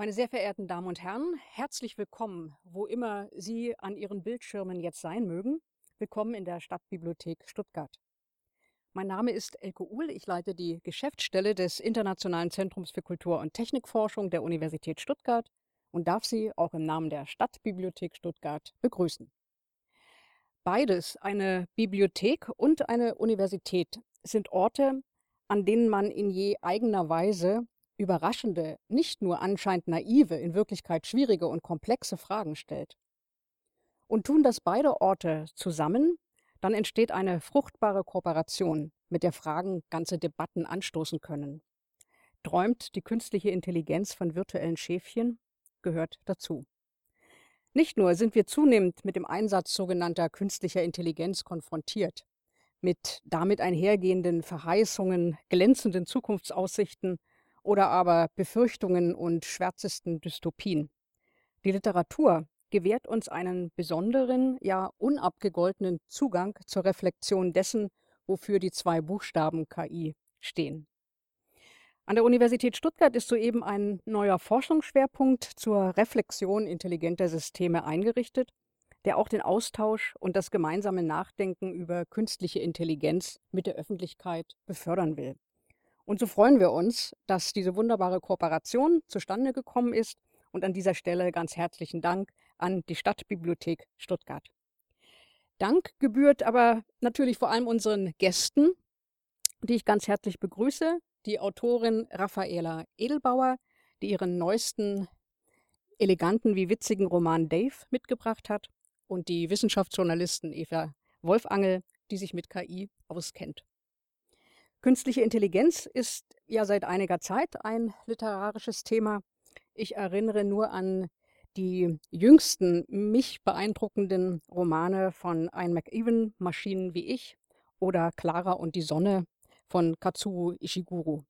Meine sehr verehrten Damen und Herren, herzlich willkommen, wo immer Sie an Ihren Bildschirmen jetzt sein mögen. Willkommen in der Stadtbibliothek Stuttgart. Mein Name ist Elke Uhl, ich leite die Geschäftsstelle des Internationalen Zentrums für Kultur- und Technikforschung der Universität Stuttgart und darf Sie auch im Namen der Stadtbibliothek Stuttgart begrüßen. Beides, eine Bibliothek und eine Universität, sind Orte, an denen man in je eigener Weise überraschende, nicht nur anscheinend naive, in Wirklichkeit schwierige und komplexe Fragen stellt. Und tun das beide Orte zusammen, dann entsteht eine fruchtbare Kooperation, mit der Fragen ganze Debatten anstoßen können. Träumt die künstliche Intelligenz von virtuellen Schäfchen? Gehört dazu. Nicht nur sind wir zunehmend mit dem Einsatz sogenannter künstlicher Intelligenz konfrontiert, mit damit einhergehenden Verheißungen, glänzenden Zukunftsaussichten oder aber Befürchtungen und schwärzesten Dystopien. Die Literatur gewährt uns einen besonderen, ja unabgegoltenen Zugang zur Reflexion dessen, wofür die zwei Buchstaben KI stehen. An der Universität Stuttgart ist soeben ein neuer Forschungsschwerpunkt zur Reflexion intelligenter Systeme eingerichtet, der auch den Austausch und das gemeinsame Nachdenken über künstliche Intelligenz mit der Öffentlichkeit befördern will. Und so freuen wir uns, dass diese wunderbare Kooperation zustande gekommen ist. Und an dieser Stelle ganz herzlichen Dank an die Stadtbibliothek Stuttgart. Dank gebührt aber natürlich vor allem unseren Gästen, die ich ganz herzlich begrüße. Die Autorin Raffaela Edelbauer, die ihren neuesten eleganten wie witzigen Roman Dave mitgebracht hat. Und die Wissenschaftsjournalistin Eva Wolfangel, die sich mit KI auskennt. Künstliche Intelligenz ist ja seit einiger Zeit ein literarisches Thema. Ich erinnere nur an die jüngsten, mich beeindruckenden Romane von Ian McEwan, Maschinen wie ich oder Clara und die Sonne von Katsuo Ishiguro.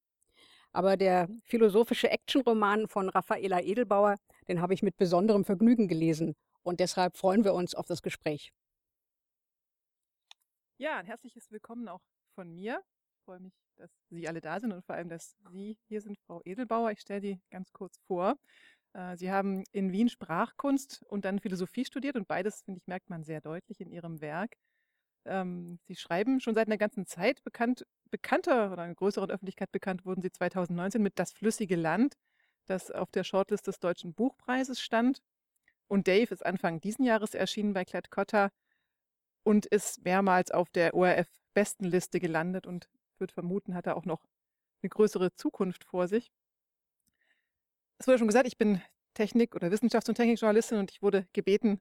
Aber der philosophische Actionroman von Raffaela Edelbauer, den habe ich mit besonderem Vergnügen gelesen und deshalb freuen wir uns auf das Gespräch. Ja, ein herzliches Willkommen auch von mir freue mich, dass Sie alle da sind und vor allem, dass Sie hier sind, Frau Edelbauer. Ich stelle die ganz kurz vor. Äh, Sie haben in Wien Sprachkunst und dann Philosophie studiert und beides, finde ich, merkt man sehr deutlich in Ihrem Werk. Ähm, Sie schreiben schon seit einer ganzen Zeit bekannt, bekannter oder einer größeren Öffentlichkeit bekannt wurden Sie 2019 mit Das flüssige Land, das auf der Shortlist des Deutschen Buchpreises stand. Und Dave ist Anfang diesen Jahres erschienen bei Klett Cotta und ist mehrmals auf der ORF-Bestenliste gelandet und würde vermuten, hat er auch noch eine größere Zukunft vor sich. Es wurde schon gesagt, ich bin Technik- oder Wissenschafts- und Technikjournalistin und ich wurde gebeten,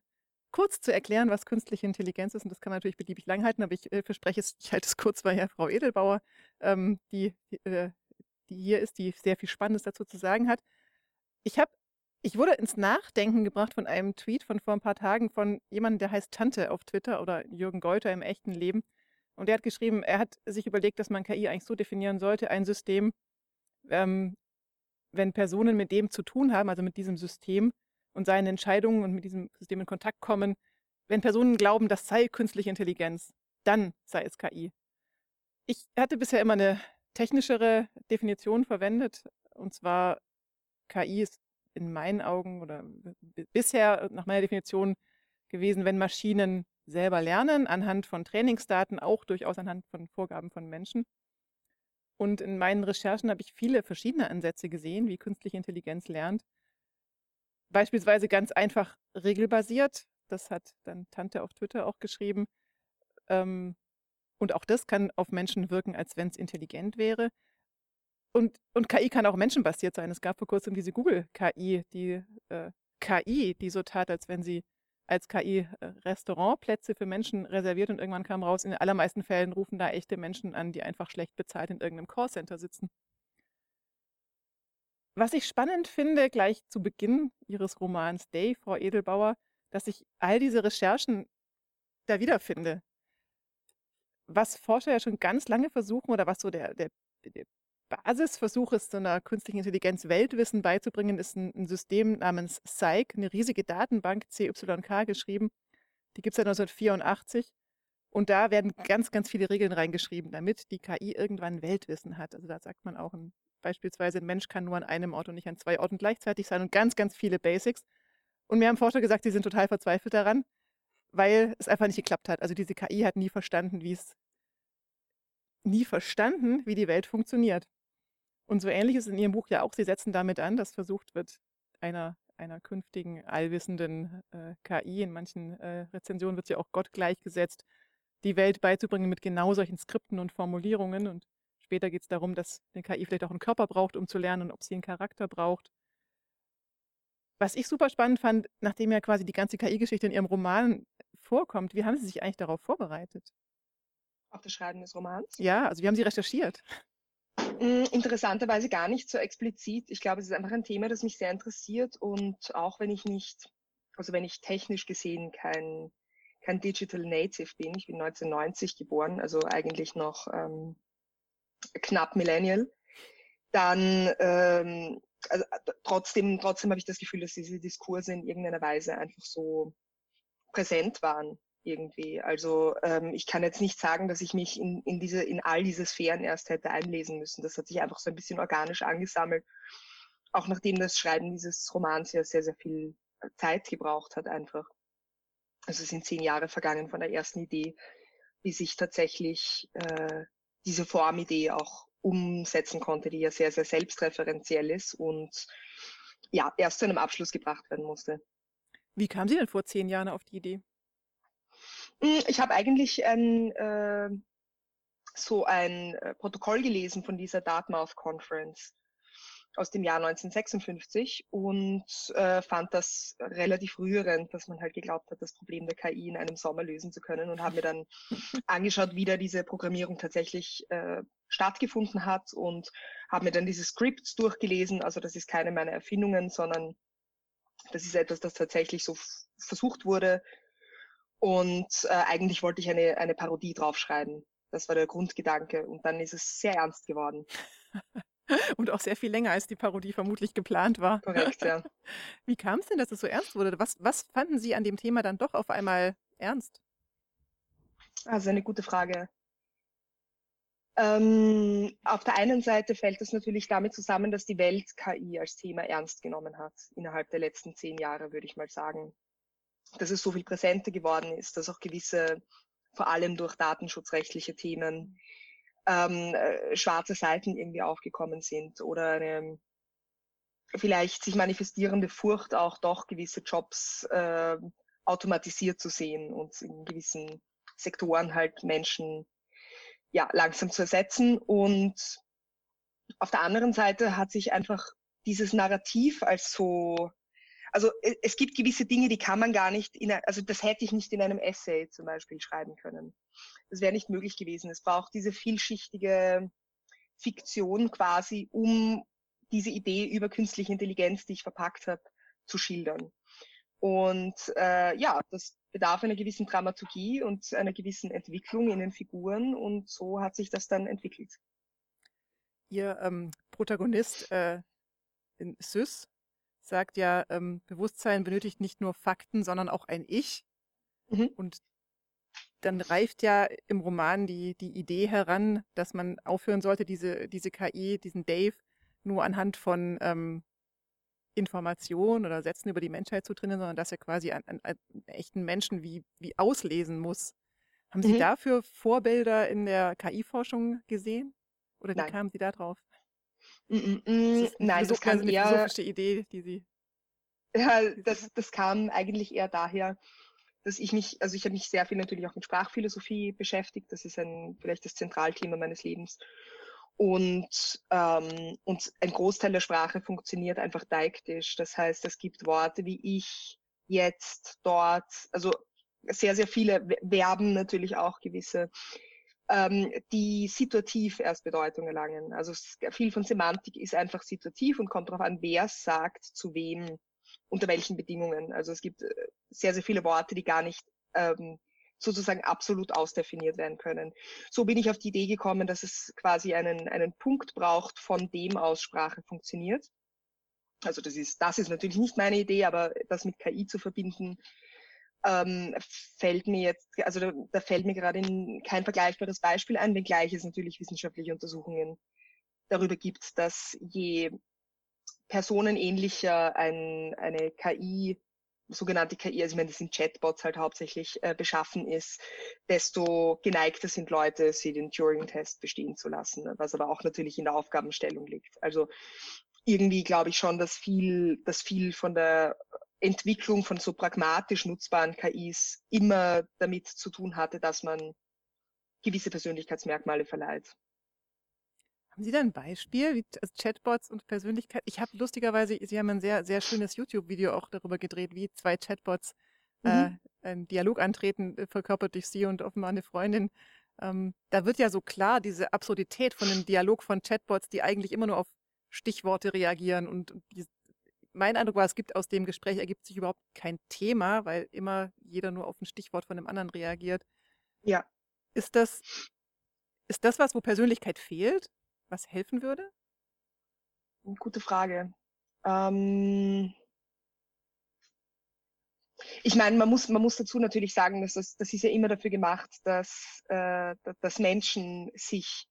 kurz zu erklären, was künstliche Intelligenz ist. Und das kann man natürlich beliebig lang halten, aber ich äh, verspreche es, ich halte es kurz, weil ja Frau Edelbauer, ähm, die, äh, die hier ist, die sehr viel Spannendes dazu zu sagen hat. Ich habe ich wurde ins Nachdenken gebracht von einem Tweet von vor ein paar Tagen von jemandem, der heißt Tante auf Twitter oder Jürgen Geuter im echten Leben. Und er hat geschrieben, er hat sich überlegt, dass man KI eigentlich so definieren sollte, ein System, ähm, wenn Personen mit dem zu tun haben, also mit diesem System und seinen Entscheidungen und mit diesem System in Kontakt kommen, wenn Personen glauben, das sei künstliche Intelligenz, dann sei es KI. Ich hatte bisher immer eine technischere Definition verwendet, und zwar KI ist in meinen Augen oder bisher nach meiner Definition gewesen, wenn Maschinen selber lernen, anhand von Trainingsdaten, auch durchaus anhand von Vorgaben von Menschen. Und in meinen Recherchen habe ich viele verschiedene Ansätze gesehen, wie künstliche Intelligenz lernt. Beispielsweise ganz einfach regelbasiert. Das hat dann Tante auf Twitter auch geschrieben. Ähm, und auch das kann auf Menschen wirken, als wenn es intelligent wäre. Und, und KI kann auch menschenbasiert sein. Es gab vor kurzem diese Google-KI, die äh, KI, die so tat, als wenn sie als KI äh, Restaurantplätze für Menschen reserviert und irgendwann kam raus, in den allermeisten Fällen rufen da echte Menschen an, die einfach schlecht bezahlt in irgendeinem Callcenter sitzen. Was ich spannend finde, gleich zu Beginn Ihres Romans Day, Frau Edelbauer, dass ich all diese Recherchen da wiederfinde. Was Forscher ja schon ganz lange versuchen oder was so der, der, der Basisversuch ist, so einer künstlichen Intelligenz Weltwissen beizubringen, ist ein, ein System namens Psych, eine riesige Datenbank, CYK geschrieben. Die gibt es seit 1984. Und da werden ganz, ganz viele Regeln reingeschrieben, damit die KI irgendwann Weltwissen hat. Also da sagt man auch, ein Beispielsweise ein Mensch kann nur an einem Ort und nicht an zwei Orten gleichzeitig sein und ganz, ganz viele Basics. Und mir haben Forscher gesagt, sie sind total verzweifelt daran, weil es einfach nicht geklappt hat. Also diese KI hat nie verstanden, wie es nie verstanden, wie die Welt funktioniert. Und so ähnlich ist es in Ihrem Buch ja auch. Sie setzen damit an, dass versucht wird, einer, einer künftigen allwissenden äh, KI, in manchen äh, Rezensionen wird sie auch Gott gleichgesetzt, die Welt beizubringen mit genau solchen Skripten und Formulierungen. Und später geht es darum, dass eine KI vielleicht auch einen Körper braucht, um zu lernen und ob sie einen Charakter braucht. Was ich super spannend fand, nachdem ja quasi die ganze KI-Geschichte in Ihrem Roman vorkommt, wie haben Sie sich eigentlich darauf vorbereitet? Auf das Schreiben des Romans? Ja, also wie haben Sie recherchiert? Hm, interessanterweise gar nicht so explizit. Ich glaube, es ist einfach ein Thema, das mich sehr interessiert und auch wenn ich nicht, also wenn ich technisch gesehen kein, kein Digital Native bin, ich bin 1990 geboren, also eigentlich noch ähm, knapp Millennial, dann ähm, also, äh, trotzdem, trotzdem habe ich das Gefühl, dass diese Diskurse in irgendeiner Weise einfach so präsent waren irgendwie. Also ähm, ich kann jetzt nicht sagen, dass ich mich in, in, diese, in all diese Sphären erst hätte einlesen müssen. Das hat sich einfach so ein bisschen organisch angesammelt. Auch nachdem das Schreiben dieses Romans ja sehr, sehr viel Zeit gebraucht hat einfach. Also es sind zehn Jahre vergangen von der ersten Idee, bis ich tatsächlich äh, diese Formidee auch umsetzen konnte, die ja sehr, sehr selbstreferenziell ist und ja, erst zu einem Abschluss gebracht werden musste. Wie kam sie denn vor zehn Jahren auf die Idee? Hm, ich habe eigentlich ein, äh, so ein äh, Protokoll gelesen von dieser Dartmouth Conference aus dem Jahr 1956 und äh, fand das relativ rührend, dass man halt geglaubt hat, das Problem der KI in einem Sommer lösen zu können und habe mir dann angeschaut, wie da diese Programmierung tatsächlich äh, stattgefunden hat und habe mir dann diese Scripts durchgelesen. Also das ist keine meiner Erfindungen, sondern das ist etwas, das tatsächlich so versucht wurde. Und äh, eigentlich wollte ich eine, eine Parodie draufschreiben. Das war der Grundgedanke. Und dann ist es sehr ernst geworden. Und auch sehr viel länger, als die Parodie vermutlich geplant war. Korrekt, ja. Wie kam es denn, dass es so ernst wurde? Was, was fanden Sie an dem Thema dann doch auf einmal ernst? Also eine gute Frage. Ähm, auf der einen Seite fällt das natürlich damit zusammen, dass die Welt KI als Thema ernst genommen hat, innerhalb der letzten zehn Jahre, würde ich mal sagen. Dass es so viel präsenter geworden ist, dass auch gewisse, vor allem durch datenschutzrechtliche Themen, ähm, äh, schwarze Seiten irgendwie aufgekommen sind oder eine vielleicht sich manifestierende Furcht auch doch gewisse Jobs äh, automatisiert zu sehen und in gewissen Sektoren halt Menschen ja langsam zu ersetzen. Und auf der anderen Seite hat sich einfach dieses Narrativ als so also e, es gibt gewisse Dinge, die kann man gar nicht, in, also das hätte ich nicht in einem Essay zum Beispiel schreiben können. Das wäre nicht möglich gewesen. Es braucht diese vielschichtige Fiktion quasi, um diese Idee über künstliche Intelligenz, die ich verpackt habe, zu schildern. Und äh, ja, das bedarf einer gewissen Dramaturgie und einer gewissen Entwicklung in den Figuren und so hat sich das dann entwickelt. Ihr ähm, Protagonist äh, in Sys sagt ja, ähm, Bewusstsein benötigt nicht nur Fakten, sondern auch ein Ich. Mhm. Und dann reift ja im Roman die, die Idee heran, dass man aufhören sollte, diese, diese KI, diesen Dave, nur anhand von ähm, Informationen oder Sätzen über die Menschheit zu trainieren, sondern dass er quasi einen, einen, einen echten Menschen wie, wie auslesen muss. Haben Sie mhm. dafür Vorbilder in der KI-Forschung gesehen? Oder wie Nein. kamen Sie da drauf? Mm, mm, das nein, das kam eine eher, philosophische Idee, die Sie. Ja, das, das kam eigentlich eher daher, dass ich mich, also ich habe mich sehr viel natürlich auch mit Sprachphilosophie beschäftigt. Das ist ein vielleicht das Zentralthema meines Lebens. Und, ähm, und ein Großteil der Sprache funktioniert einfach deiktisch. Das heißt, es gibt Worte wie ich, jetzt, dort, also sehr, sehr viele Verben natürlich auch gewisse ähm, die situativ erst Bedeutung erlangen. Also viel von Semantik ist einfach situativ und kommt darauf an, wer sagt, zu wem, unter welchen Bedingungen. Also es gibt äh, sehr, sehr viele Worte, die gar nicht ähm, sozusagen absolut ausdefiniert werden können. So bin ich auf die Idee gekommen, dass es quasi einen, einen Punkt braucht, von dem aus Sprache funktioniert. Also das ist, das ist natürlich nicht meine Idee, aber das mit KI zu verbinden, ähm, fällt mir jetzt, also da, da fällt mir gerade kein vergleichbares Beispiel ein, wenngleich es natürlich wissenschaftliche Untersuchungen darüber gibt, dass je personenähnlicher ein, eine KI, sogenannte KI, also ich meine, das sind Chatbots halt hauptsächlich äh, beschaffen ist, desto geneigter sind Leute, sie den Turing-Test bestehen zu lassen, was aber auch natürlich in der Aufgabenstellung liegt. Also irgendwie glaube ich schon, dass viel, dass viel von der Entwicklung von so pragmatisch nutzbaren KIs immer damit zu tun hatte, dass man gewisse Persönlichkeitsmerkmale verleiht. Haben Sie da ein Beispiel, wie also Chatbots und Persönlichkeit? Ich habe lustigerweise, Sie haben ein sehr, sehr schönes YouTube-Video auch darüber gedreht, wie zwei Chatbots äh, mhm. äh, einen Dialog antreten, äh, verkörpert durch Sie und offenbar eine Freundin. Ähm, da wird ja so klar diese Absurdität von einem Dialog von Chatbots, die eigentlich immer nur auf Stichworte reagieren. Und, und die, mein Eindruck war, es gibt aus dem Gespräch ergibt sich überhaupt kein Thema, weil immer jeder nur auf ein Stichwort von dem anderen reagiert. Ja. Ist das, ist das was, wo Persönlichkeit fehlt? was helfen würde? Gute Frage. Ähm ich meine, man muss, man muss dazu natürlich sagen, dass das, das ist ja immer dafür gemacht, dass, äh, dass Menschen sich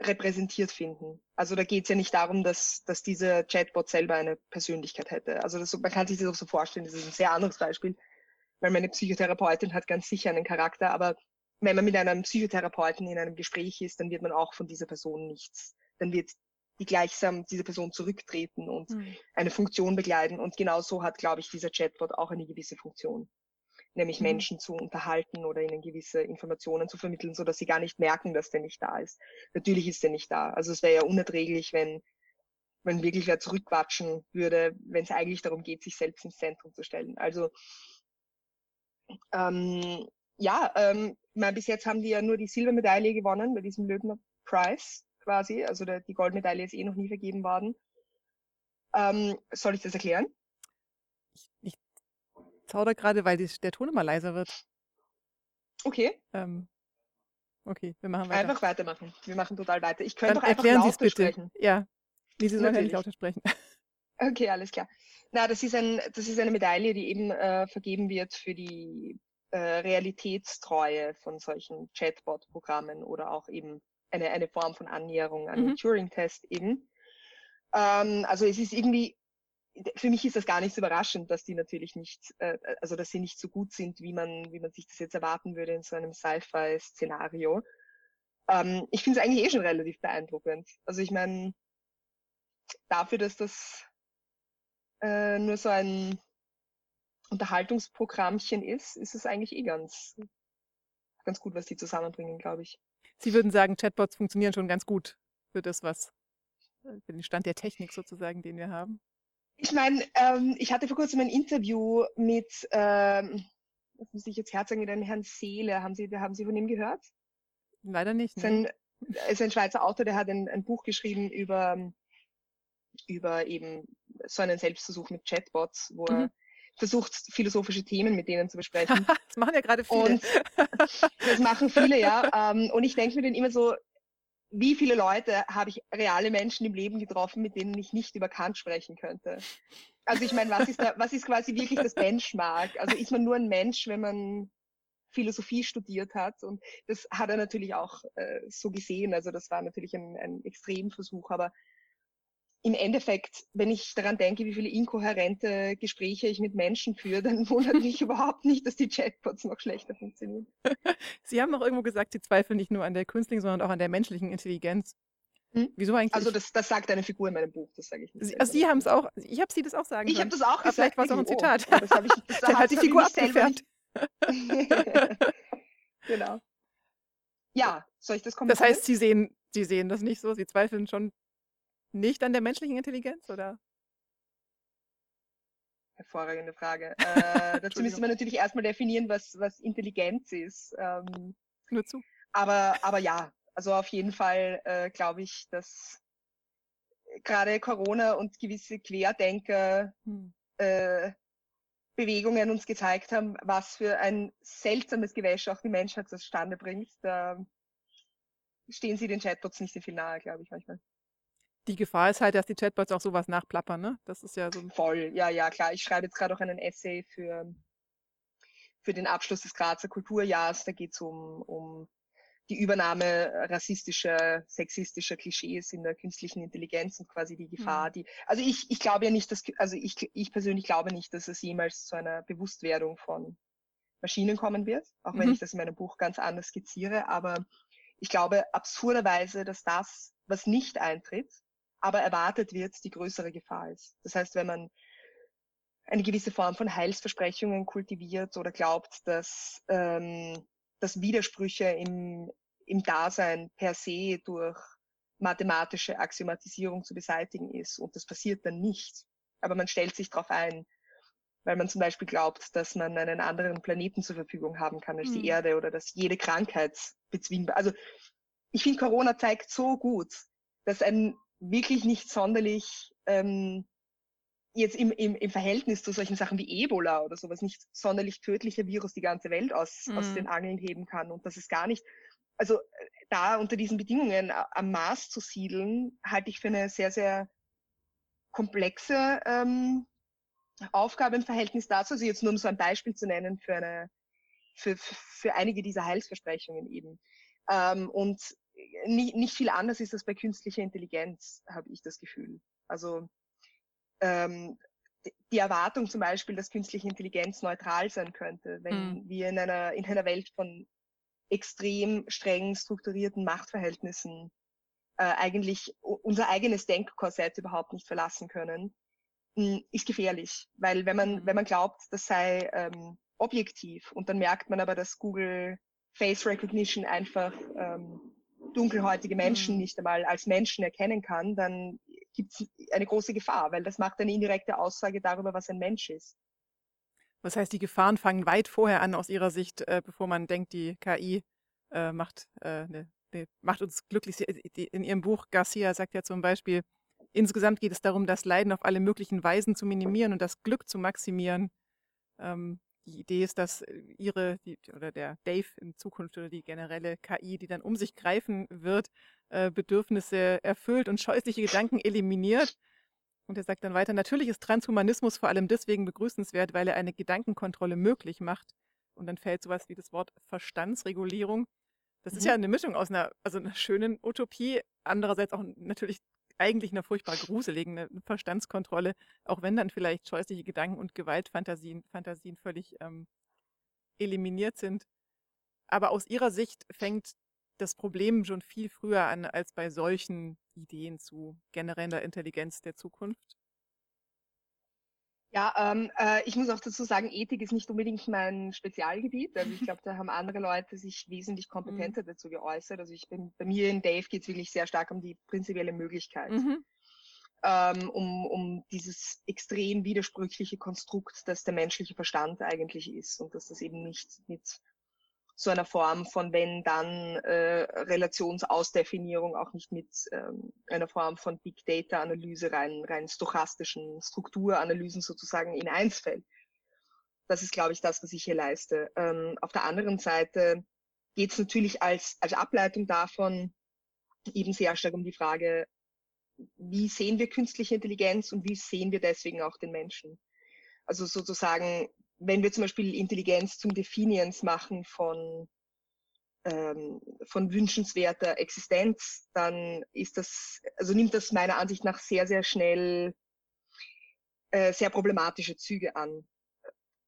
repräsentiert finden. Also da geht es ja nicht darum, dass, dass dieser Chatbot selber eine Persönlichkeit hätte. Also das, man kann sich das auch so vorstellen, das ist ein sehr anderes Beispiel, weil meine Psychotherapeutin hat ganz sicher einen Charakter, aber wenn man mit einem Psychotherapeuten in einem Gespräch ist, dann wird man auch von dieser Person nichts. Dann wird die gleichsam diese Person zurücktreten und mhm. eine Funktion begleiten. Und genau so hat, glaube ich, dieser Chatbot auch eine gewisse Funktion. Nämlich mhm. Menschen zu unterhalten oder ihnen gewisse Informationen zu vermitteln, so dass sie gar nicht merken, dass der nicht da ist. Natürlich ist der nicht da. Also es wäre ja unerträglich, wenn, wenn wirklich wer zurückquatschen würde, wenn es eigentlich darum geht, sich selbst ins Zentrum zu stellen. Also ähm, ja, ähm, meine, bis jetzt haben die ja nur die Silbermedaille gewonnen bei diesem Löbner Prize quasi. Also der, die Goldmedaille ist eh noch nie vergeben worden. Ähm, soll ich das erklären? Zauder gerade, weil die, der Ton immer leiser wird. Okay. Ähm, okay, wir machen weiter. Einfach weitermachen. Wir machen total weiter. Ich könnte doch einfach erklären lauter bitte. sprechen. Ja. Nee, Sie sollen ja nicht lauter sprechen. Okay, alles klar. Na, das ist, ein, das ist eine Medaille, die eben äh, vergeben wird für die äh, Realitätstreue von solchen Chatbot-Programmen oder auch eben eine, eine Form von Annäherung an mhm. den Turing-Test eben. Ähm, also es ist irgendwie, für mich ist das gar nicht so überraschend, dass die natürlich nicht, äh, also dass sie nicht so gut sind, wie man, wie man sich das jetzt erwarten würde in so einem Sci-Fi-Szenario. Ähm, ich finde es eigentlich eh schon relativ beeindruckend. Also ich meine, dafür, dass das äh, nur so ein Unterhaltungsprogrammchen ist, ist es eigentlich eh ganz, ganz gut, was die zusammenbringen, glaube ich. Sie würden sagen, Chatbots funktionieren schon ganz gut für das, was, für den Stand der Technik sozusagen, den wir haben. Ich meine, ähm, ich hatte vor kurzem ein Interview mit, ähm, was muss ich jetzt herzagen, mit einem Herrn Seele. Haben Sie, haben Sie von ihm gehört? Leider nicht. Ne? Ist ein, ist ein Schweizer Autor, der hat ein, ein Buch geschrieben über, über eben so einen Selbstversuch mit Chatbots, wo mhm. er versucht, philosophische Themen mit denen zu besprechen. das machen ja gerade viele. Und das machen viele, ja. Ähm, und ich denke mir dann immer so, wie viele Leute habe ich reale Menschen im Leben getroffen, mit denen ich nicht über Kant sprechen könnte? Also ich meine, was ist da, was ist quasi wirklich das Benchmark? Also ist man nur ein Mensch, wenn man Philosophie studiert hat? Und das hat er natürlich auch äh, so gesehen. Also das war natürlich ein, ein Extremversuch, aber im Endeffekt, wenn ich daran denke, wie viele inkohärente Gespräche ich mit Menschen führe, dann wundert mich überhaupt nicht, dass die Chatbots noch schlechter funktionieren. Sie haben auch irgendwo gesagt, Sie zweifeln nicht nur an der künstlichen, sondern auch an der menschlichen Intelligenz. Hm? Wieso eigentlich? Also das, das sagt eine Figur in meinem Buch, das sage ich nicht. Sie, also Sie haben es auch, ich habe Sie das auch sagen Ich habe das auch gesagt. vielleicht war es auch ein Zitat. Oh, das ich, das Der hat die Figur abgefärbt. genau. Ja, soll ich das kommentieren? Das heißt, Sie sehen, Sie sehen das nicht so, Sie zweifeln schon nicht an der menschlichen Intelligenz, oder? Hervorragende Frage. Äh, dazu müsste man natürlich erstmal definieren, was, was Intelligenz ist. Ähm, Nur zu. Aber, aber ja, also auf jeden Fall äh, glaube ich, dass gerade Corona und gewisse Querdenker hm. äh, Bewegungen uns gezeigt haben, was für ein seltsames Gewäsch auch die Menschheit zustande bringt. Da stehen sie den Chatbots nicht so viel nahe, glaube ich manchmal. Die Gefahr ist halt, dass die Chatbots auch sowas nachplappern, ne? Das ist ja so. Voll, ja, ja, klar. Ich schreibe jetzt gerade auch einen Essay für, für den Abschluss des Grazer Kulturjahrs. Da geht es um, um die Übernahme rassistischer, sexistischer Klischees in der künstlichen Intelligenz und quasi die Gefahr, mhm. die, also ich, ich glaube ja nicht, dass, also ich, ich persönlich glaube nicht, dass es jemals zu einer Bewusstwerdung von Maschinen kommen wird, auch mhm. wenn ich das in meinem Buch ganz anders skizziere, aber ich glaube absurderweise, dass das, was nicht eintritt, aber erwartet wird, die größere Gefahr ist. Das heißt, wenn man eine gewisse Form von Heilsversprechungen kultiviert oder glaubt, dass, ähm, dass Widersprüche im, im Dasein per se durch mathematische Axiomatisierung zu beseitigen ist. Und das passiert dann nicht. Aber man stellt sich darauf ein, weil man zum Beispiel glaubt, dass man einen anderen Planeten zur Verfügung haben kann als mhm. die Erde oder dass jede Krankheit bezwingbar. Also ich finde, Corona zeigt so gut, dass ein wirklich nicht sonderlich ähm, jetzt im, im, im Verhältnis zu solchen Sachen wie Ebola oder sowas nicht sonderlich tödlicher Virus die ganze Welt aus, mhm. aus den Angeln heben kann und dass es gar nicht, also da unter diesen Bedingungen am Mars zu siedeln, halte ich für eine sehr, sehr komplexe ähm, Aufgabe im Verhältnis dazu. Also jetzt nur um so ein Beispiel zu nennen für eine, für, für einige dieser Heilsversprechungen eben. Ähm, und nicht, nicht viel anders ist das bei künstlicher Intelligenz, habe ich das Gefühl. Also ähm, die Erwartung zum Beispiel, dass künstliche Intelligenz neutral sein könnte, wenn mhm. wir in einer, in einer Welt von extrem streng strukturierten Machtverhältnissen äh, eigentlich unser eigenes Denkkorsett überhaupt nicht verlassen können, hm, ist gefährlich. Weil wenn man, wenn mhm. man glaubt, das sei ähm, objektiv und dann merkt man aber, dass Google Face Recognition einfach ähm, dunkelhäutige Menschen mhm. nicht einmal als Menschen erkennen kann, dann gibt es eine große Gefahr, weil das macht eine indirekte Aussage darüber, was ein Mensch ist. Was heißt, die Gefahren fangen weit vorher an aus Ihrer Sicht, äh, bevor man denkt, die KI äh, macht, äh, ne, ne, macht uns glücklich. In Ihrem Buch Garcia sagt ja zum Beispiel, insgesamt geht es darum, das Leiden auf alle möglichen Weisen zu minimieren und das Glück zu maximieren. Ähm, die Idee ist, dass äh, ihre die, oder der Dave in Zukunft oder die generelle KI, die dann um sich greifen wird, äh, Bedürfnisse erfüllt und scheußliche Gedanken eliminiert. Und er sagt dann weiter, natürlich ist Transhumanismus vor allem deswegen begrüßenswert, weil er eine Gedankenkontrolle möglich macht. Und dann fällt sowas wie das Wort Verstandsregulierung. Das mhm. ist ja eine Mischung aus einer, also einer schönen Utopie, andererseits auch natürlich eigentlich eine furchtbar gruselige Verstandskontrolle, auch wenn dann vielleicht scheußliche Gedanken und Gewaltfantasien Fantasien völlig ähm, eliminiert sind. Aber aus Ihrer Sicht fängt das Problem schon viel früher an als bei solchen Ideen zu genereller Intelligenz der Zukunft. Ja, ähm, äh, ich muss auch dazu sagen, Ethik ist nicht unbedingt mein Spezialgebiet. Also ich glaube, da haben andere Leute sich wesentlich kompetenter mhm. dazu geäußert. Also ich bin bei mir in Dave geht es wirklich sehr stark um die prinzipielle Möglichkeit. Mhm. Ähm, um, um dieses extrem widersprüchliche Konstrukt, das der menschliche Verstand eigentlich ist und dass das eben nicht mit so einer Form von wenn dann äh, Relationsausdefinierung auch nicht mit ähm, einer Form von Big Data Analyse rein rein stochastischen Strukturanalysen sozusagen in eins fällt. Das ist, glaube ich, das, was ich hier leiste. Ähm, auf der anderen Seite geht es natürlich als als Ableitung davon eben sehr stark um die Frage, wie sehen wir künstliche Intelligenz und wie sehen wir deswegen auch den Menschen? Also sozusagen wenn wir zum Beispiel Intelligenz zum Definiens machen von, ähm, von wünschenswerter Existenz, dann ist das, also nimmt das meiner Ansicht nach sehr, sehr schnell äh, sehr problematische Züge an,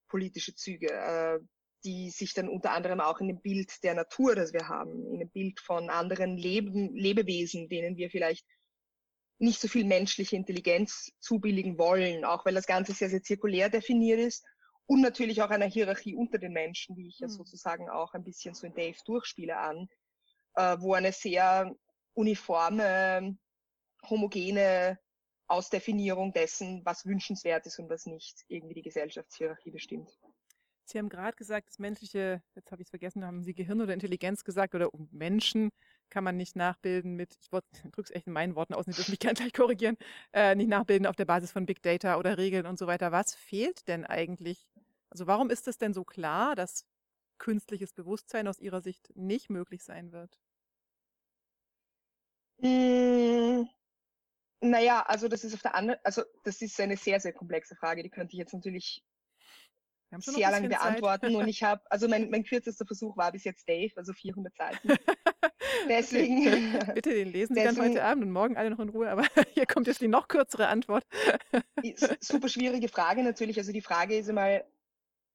politische Züge, äh, die sich dann unter anderem auch in dem Bild der Natur, das wir haben, in dem Bild von anderen Leben, Lebewesen, denen wir vielleicht nicht so viel menschliche Intelligenz zubilligen wollen, auch weil das Ganze sehr, sehr zirkulär definiert ist und natürlich auch einer Hierarchie unter den Menschen, die ich ja mhm. sozusagen auch ein bisschen so in Dave durchspiele an, äh, wo eine sehr uniforme, homogene Ausdefinierung dessen, was wünschenswert ist und was nicht, irgendwie die Gesellschaftshierarchie bestimmt. Sie haben gerade gesagt, das menschliche, jetzt habe ich es vergessen, haben Sie Gehirn oder Intelligenz gesagt oder Menschen kann man nicht nachbilden mit, ich drücke es echt in meinen Worten aus, Sie dürfen mich gerne gleich korrigieren, äh, nicht nachbilden auf der Basis von Big Data oder Regeln und so weiter. Was fehlt denn eigentlich also warum ist es denn so klar, dass künstliches Bewusstsein aus Ihrer Sicht nicht möglich sein wird? Hm, naja, also das ist auf der anderen, also das ist eine sehr, sehr komplexe Frage, die könnte ich jetzt natürlich sehr lange beantworten und ich habe, also mein, mein kürzester Versuch war bis jetzt Dave, also 400 Seiten. deswegen. Bitte, den lesen Sie dann heute Abend und morgen alle noch in Ruhe, aber hier kommt jetzt die noch kürzere Antwort. super schwierige Frage natürlich. Also die Frage ist einmal,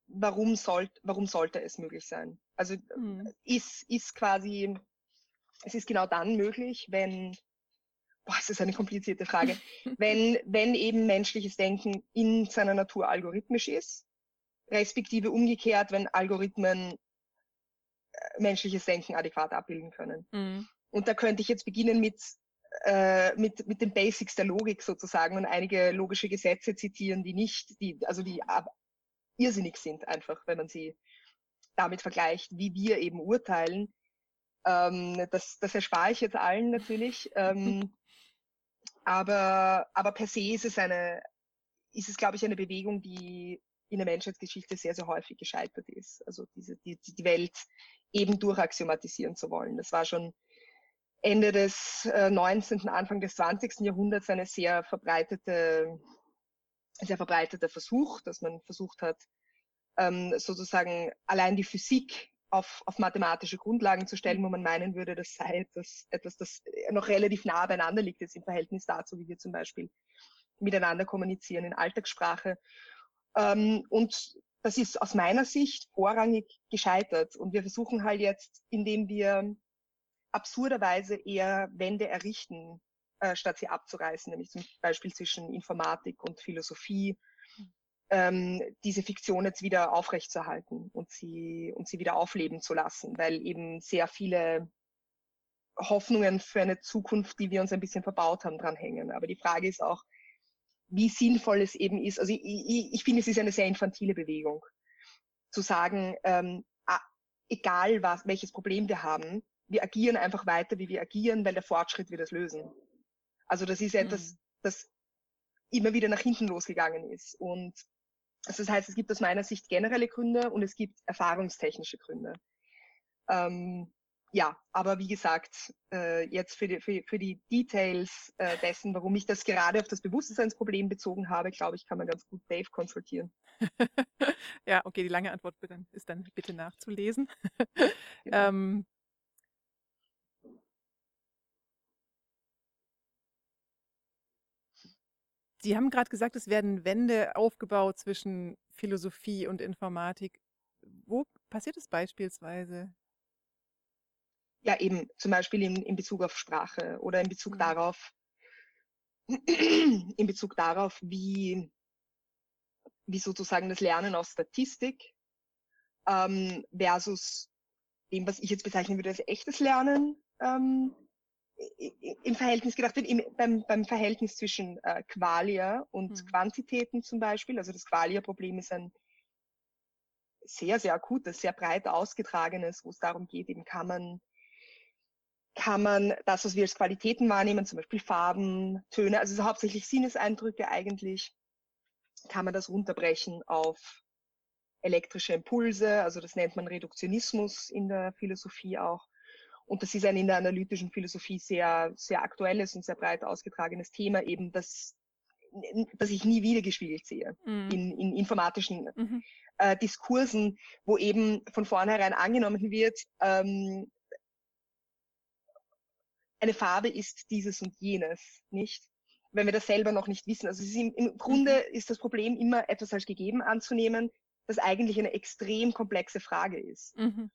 warum, soll, warum sollte es möglich sein? Also hm. ist, ist quasi, es ist genau dann möglich, wenn boah, es ist eine komplizierte Frage, wenn, wenn eben menschliches Denken in seiner Natur algorithmisch ist, respektive umgekehrt, wenn Algorithmen äh, menschliches Denken adäquat abbilden können. Mhm. Und da könnte ich jetzt beginnen mit, äh, mit, mit den Basics der Logik sozusagen und einige logische Gesetze zitieren, die nicht, die, also die irrsinnig sind einfach, wenn man sie damit vergleicht, wie wir eben urteilen. Ähm, das, das erspare ich jetzt allen natürlich. Ähm, aber, aber per se ist es eine, ist es, glaube ich, eine Bewegung, die in der Menschheitsgeschichte sehr, sehr häufig gescheitert ist. Also diese, die, die Welt eben durchaxiomatisieren zu wollen. Das war schon Ende des äh, 19., Anfang des 20. Jahrhunderts eine sehr verbreitete, sehr verbreiteter Versuch, dass man versucht hat, ähm, sozusagen allein die Physik auf, auf mathematische Grundlagen zu stellen, wo man meinen würde, das sei etwas, etwas, das noch relativ nah beieinander liegt, jetzt im Verhältnis dazu, wie wir zum Beispiel miteinander kommunizieren in Alltagssprache. Ähm, und das ist aus meiner Sicht vorrangig gescheitert. Und wir versuchen halt jetzt, indem wir absurderweise eher Wände errichten, äh, statt sie abzureißen, nämlich zum Beispiel zwischen Informatik und Philosophie ähm, diese Fiktion jetzt wieder aufrechtzuerhalten und sie, und sie wieder aufleben zu lassen, weil eben sehr viele Hoffnungen für eine Zukunft, die wir uns ein bisschen verbaut haben, dranhängen. Aber die Frage ist auch, wie sinnvoll es eben ist. Also ich, ich, ich finde, es ist eine sehr infantile Bewegung, zu sagen, ähm, egal was, welches Problem wir haben, wir agieren einfach weiter, wie wir agieren, weil der Fortschritt wird es lösen. Also das ist etwas, mhm. das immer wieder nach hinten losgegangen ist. Und also das heißt, es gibt aus meiner Sicht generelle Gründe und es gibt erfahrungstechnische Gründe. Ähm, ja, aber wie gesagt, äh, jetzt für die, für, für die Details äh, dessen, warum ich das gerade auf das Bewusstseinsproblem bezogen habe, glaube ich, kann man ganz gut Dave konsultieren. ja, okay, die lange Antwort ist dann bitte nachzulesen. Genau. ähm, Sie haben gerade gesagt, es werden Wände aufgebaut zwischen Philosophie und Informatik. Wo passiert es beispielsweise? Ja, eben zum Beispiel in, in Bezug auf Sprache oder in Bezug mhm. darauf, in Bezug darauf, wie, wie sozusagen das Lernen aus Statistik ähm, versus dem, was ich jetzt bezeichnen würde als echtes Lernen ähm, im Verhältnis gedacht wird, im, beim, beim Verhältnis zwischen äh, Qualia und mhm. Quantitäten zum Beispiel. Also das Qualia-Problem ist ein sehr, sehr akutes, sehr breit ausgetragenes, wo es darum geht, eben kann man, kann man das, was wir als Qualitäten wahrnehmen, zum Beispiel Farben, Töne, also hauptsächlich Sinneseindrücke eigentlich, kann man das runterbrechen auf elektrische Impulse, also das nennt man Reduktionismus in der Philosophie auch. Und das ist ein in der analytischen Philosophie sehr, sehr aktuelles und sehr breit ausgetragenes Thema, eben das, das ich nie wieder gespiegelt sehe mhm. in, in informatischen mhm. äh, Diskursen, wo eben von vornherein angenommen wird, ähm, eine Farbe ist dieses und jenes, nicht? Wenn wir das selber noch nicht wissen. Also im, im Grunde mhm. ist das Problem immer etwas als gegeben anzunehmen, das eigentlich eine extrem komplexe Frage ist. Mhm.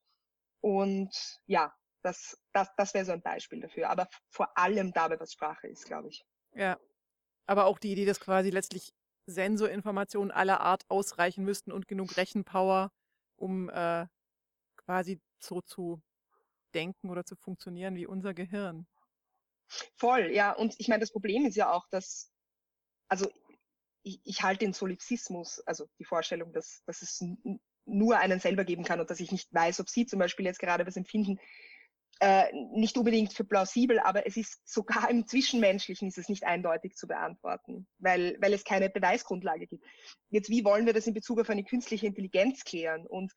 Und ja, das, das, das wäre so ein Beispiel dafür. Aber vor allem dabei, was Sprache ist, glaube ich. Ja. Aber auch die Idee, dass quasi letztlich Sensorinformationen aller Art ausreichen müssten und genug Rechenpower, um äh, quasi so zu denken oder zu funktionieren wie unser Gehirn. Voll, ja. Und ich meine, das Problem ist ja auch, dass, also ich, ich halte den Solipsismus, also die Vorstellung, dass, dass es nur einen selber geben kann und dass ich nicht weiß, ob Sie zum Beispiel jetzt gerade was empfinden, äh, nicht unbedingt für plausibel, aber es ist sogar im Zwischenmenschlichen ist es nicht eindeutig zu beantworten, weil, weil es keine Beweisgrundlage gibt. Jetzt, wie wollen wir das in Bezug auf eine künstliche Intelligenz klären? Und,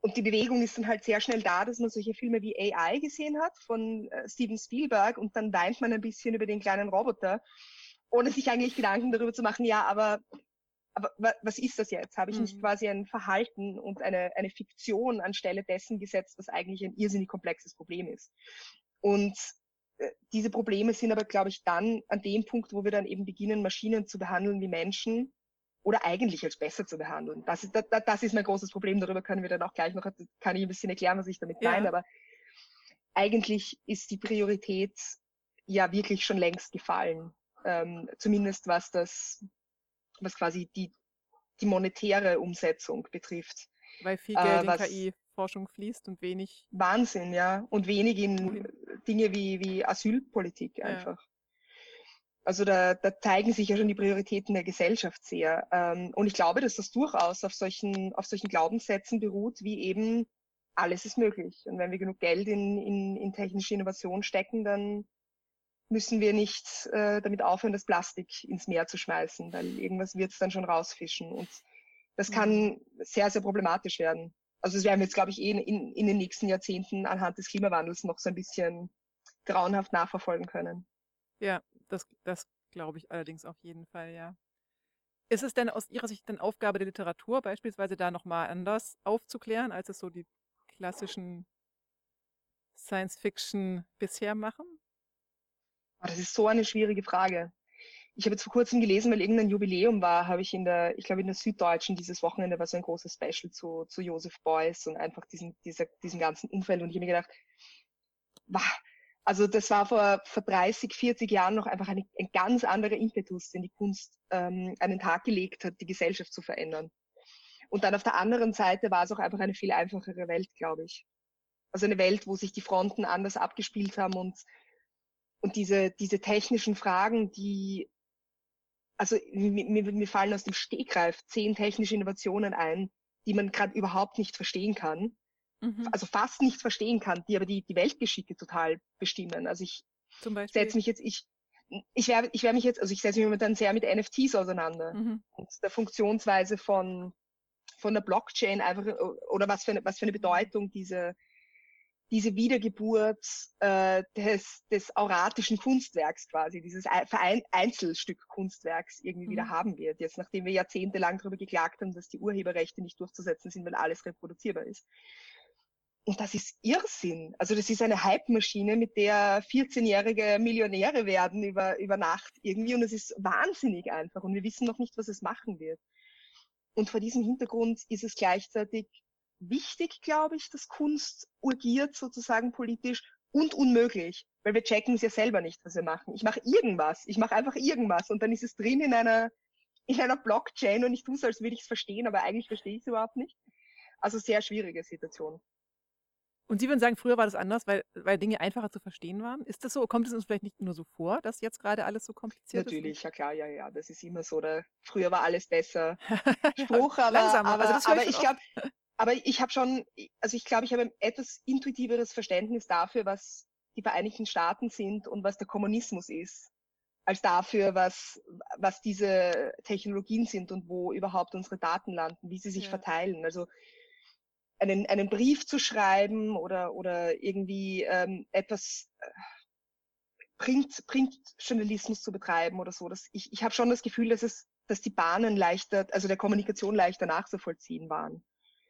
und die Bewegung ist dann halt sehr schnell da, dass man solche Filme wie AI gesehen hat von äh, Steven Spielberg und dann weint man ein bisschen über den kleinen Roboter, ohne sich eigentlich Gedanken darüber zu machen, ja, aber aber was ist das jetzt? Habe ich nicht mhm. quasi ein Verhalten und eine, eine Fiktion anstelle dessen gesetzt, was eigentlich ein irrsinnig komplexes Problem ist? Und äh, diese Probleme sind aber, glaube ich, dann an dem Punkt, wo wir dann eben beginnen, Maschinen zu behandeln wie Menschen oder eigentlich als besser zu behandeln. Das ist, das, das ist mein großes Problem. Darüber können wir dann auch gleich noch, kann ich ein bisschen erklären, was ich damit ja. meine. Aber eigentlich ist die Priorität ja wirklich schon längst gefallen. Ähm, zumindest was das was quasi die, die monetäre Umsetzung betrifft. Weil viel Geld äh, in KI-Forschung fließt und wenig. Wahnsinn, ja. Und wenig in? Dinge wie, wie Asylpolitik einfach. Ja. Also da, da zeigen sich ja schon die Prioritäten der Gesellschaft sehr. Ähm, und ich glaube, dass das durchaus auf solchen, auf solchen Glaubenssätzen beruht, wie eben alles ist möglich. Und wenn wir genug Geld in, in, in technische Innovation stecken, dann müssen wir nicht äh, damit aufhören, das Plastik ins Meer zu schmeißen, weil irgendwas wird es dann schon rausfischen. Und das kann mhm. sehr, sehr problematisch werden. Also das werden wir jetzt, glaube ich, eh in, in den nächsten Jahrzehnten anhand des Klimawandels noch so ein bisschen grauenhaft nachverfolgen können. Ja, das, das glaube ich allerdings auf jeden Fall, ja. Ist es denn aus Ihrer Sicht dann Aufgabe der Literatur, beispielsweise da nochmal anders aufzuklären, als es so die klassischen Science Fiction bisher machen? Oh, das ist so eine schwierige Frage. Ich habe jetzt vor kurzem gelesen, weil irgendein Jubiläum war, habe ich in der, ich glaube in der Süddeutschen dieses Wochenende war so ein großes Special zu, zu Joseph Beuys und einfach diesen, dieser, diesem ganzen Umfeld. Und ich habe mir gedacht, wow, also das war vor, vor 30, 40 Jahren noch einfach eine, ein ganz anderer Impetus, den die Kunst ähm, an den Tag gelegt hat, die Gesellschaft zu verändern. Und dann auf der anderen Seite war es auch einfach eine viel einfachere Welt, glaube ich. Also eine Welt, wo sich die Fronten anders abgespielt haben und und diese, diese technischen Fragen, die, also mir, mir fallen aus dem Stegreif zehn technische Innovationen ein, die man gerade überhaupt nicht verstehen kann. Mhm. Also fast nicht verstehen kann, die aber die, die Weltgeschicke total bestimmen. Also ich setze mich jetzt, ich, ich werde ich werd mich jetzt, also ich setze mich momentan sehr mit NFTs auseinander mhm. und der Funktionsweise von, von der Blockchain einfach oder was für eine, was für eine Bedeutung diese, diese Wiedergeburt äh, des, des auratischen Kunstwerks quasi, dieses Verein Einzelstück Kunstwerks irgendwie mhm. wieder haben wird. Jetzt, nachdem wir jahrzehntelang darüber geklagt haben, dass die Urheberrechte nicht durchzusetzen sind, weil alles reproduzierbar ist. Und das ist Irrsinn. Also das ist eine Hype-Maschine, mit der 14-jährige Millionäre werden über, über Nacht irgendwie. Und es ist wahnsinnig einfach. Und wir wissen noch nicht, was es machen wird. Und vor diesem Hintergrund ist es gleichzeitig wichtig, glaube ich, dass Kunst urgiert sozusagen politisch und unmöglich, weil wir checken es ja selber nicht, was wir machen. Ich mache irgendwas, ich mache einfach irgendwas und dann ist es drin in einer in einer Blockchain und ich tue es, als würde ich es verstehen, aber eigentlich verstehe ich es überhaupt nicht. Also sehr schwierige Situation. Und Sie würden sagen, früher war das anders, weil, weil Dinge einfacher zu verstehen waren. Ist das so? Kommt es uns vielleicht nicht nur so vor, dass jetzt gerade alles so kompliziert Natürlich, ist? Natürlich, ja klar, ja, ja. Das ist immer so. Der, früher war alles besser. Spruch, aber, Langsam, aber, also aber ich glaube, aber ich habe schon, also ich glaube, ich habe ein etwas intuitiveres Verständnis dafür, was die Vereinigten Staaten sind und was der Kommunismus ist, als dafür, was, was diese Technologien sind und wo überhaupt unsere Daten landen, wie sie sich ja. verteilen. Also einen, einen Brief zu schreiben oder, oder irgendwie ähm, etwas äh, Print, Printjournalismus zu betreiben oder so. Das, ich ich habe schon das Gefühl, dass es, dass die Bahnen leichter, also der Kommunikation leichter nachzuvollziehen waren.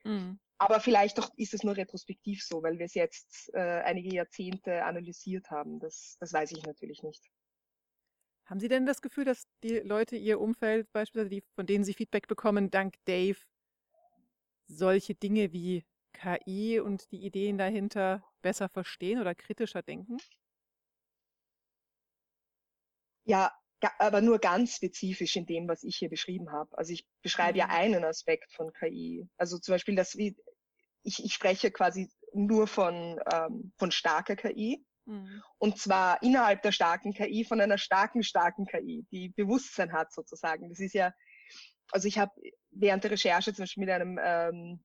Mhm. Aber vielleicht doch ist es nur retrospektiv so, weil wir es jetzt äh, einige Jahrzehnte analysiert haben. Das, das weiß ich natürlich nicht. Haben Sie denn das Gefühl, dass die Leute, Ihr Umfeld beispielsweise, die, von denen Sie Feedback bekommen, dank Dave, solche Dinge wie KI und die Ideen dahinter besser verstehen oder kritischer denken? Ja, aber nur ganz spezifisch in dem, was ich hier beschrieben habe. Also ich beschreibe mhm. ja einen Aspekt von KI. Also zum Beispiel, dass ich, ich spreche quasi nur von, ähm, von starker KI. Mhm. Und zwar innerhalb der starken KI von einer starken, starken KI, die Bewusstsein hat sozusagen. Das ist ja, also ich habe während der Recherche zum Beispiel mit einem ähm,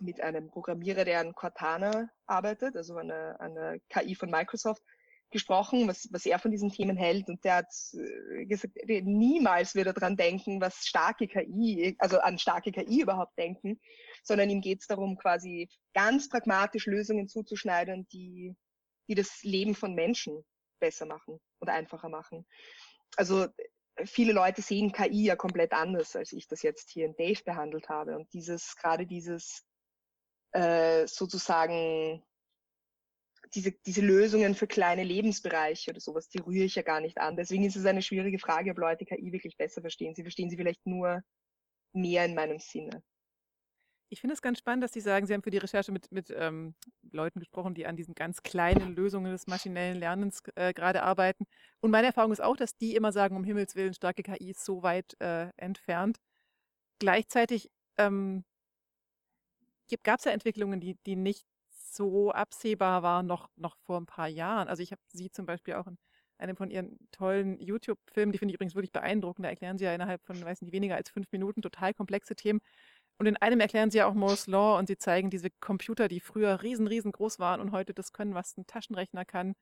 mit einem Programmierer, der an Cortana arbeitet, also eine, eine KI von Microsoft, gesprochen, was, was er von diesen Themen hält. Und der hat äh, gesagt, niemals wird er daran denken, was starke KI, also an starke KI überhaupt denken, sondern ihm geht es darum, quasi ganz pragmatisch Lösungen zuzuschneiden, die, die das Leben von Menschen besser machen oder einfacher machen. Also viele Leute sehen KI ja komplett anders, als ich das jetzt hier in Dave behandelt habe. Und dieses, gerade dieses äh, sozusagen diese, diese Lösungen für kleine Lebensbereiche oder sowas, die rühre ich ja gar nicht an. Deswegen ist es eine schwierige Frage, ob Leute KI wirklich besser verstehen. Sie verstehen sie vielleicht nur mehr in meinem Sinne. Ich finde es ganz spannend, dass Sie sagen, Sie haben für die Recherche mit, mit ähm, Leuten gesprochen, die an diesen ganz kleinen Lösungen des maschinellen Lernens äh, gerade arbeiten. Und meine Erfahrung ist auch, dass die immer sagen, um Himmels Willen, starke KI ist so weit äh, entfernt. Gleichzeitig ähm, gab es ja Entwicklungen, die, die nicht so absehbar waren noch, noch vor ein paar Jahren. Also ich habe Sie zum Beispiel auch in einem von Ihren tollen YouTube-Filmen, die finde ich übrigens wirklich beeindruckend, da erklären Sie ja innerhalb von, weiß nicht, weniger als fünf Minuten total komplexe Themen. Und in einem erklären sie ja auch Moore's Law und sie zeigen diese Computer, die früher riesen, riesengroß waren und heute das können, was ein Taschenrechner kann.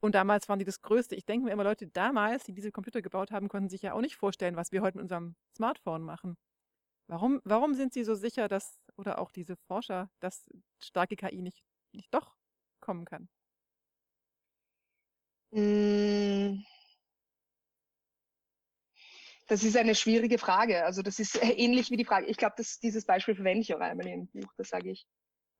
Und damals waren die das Größte. Ich denke mir immer, Leute damals, die diese Computer gebaut haben, konnten sich ja auch nicht vorstellen, was wir heute mit unserem Smartphone machen. Warum, warum sind sie so sicher, dass, oder auch diese Forscher, dass starke KI nicht, nicht doch kommen kann? Mmh. Das ist eine schwierige Frage. Also das ist ähnlich wie die Frage. Ich glaube, dieses Beispiel verwende ich auch einmal im Buch. Da sage ich,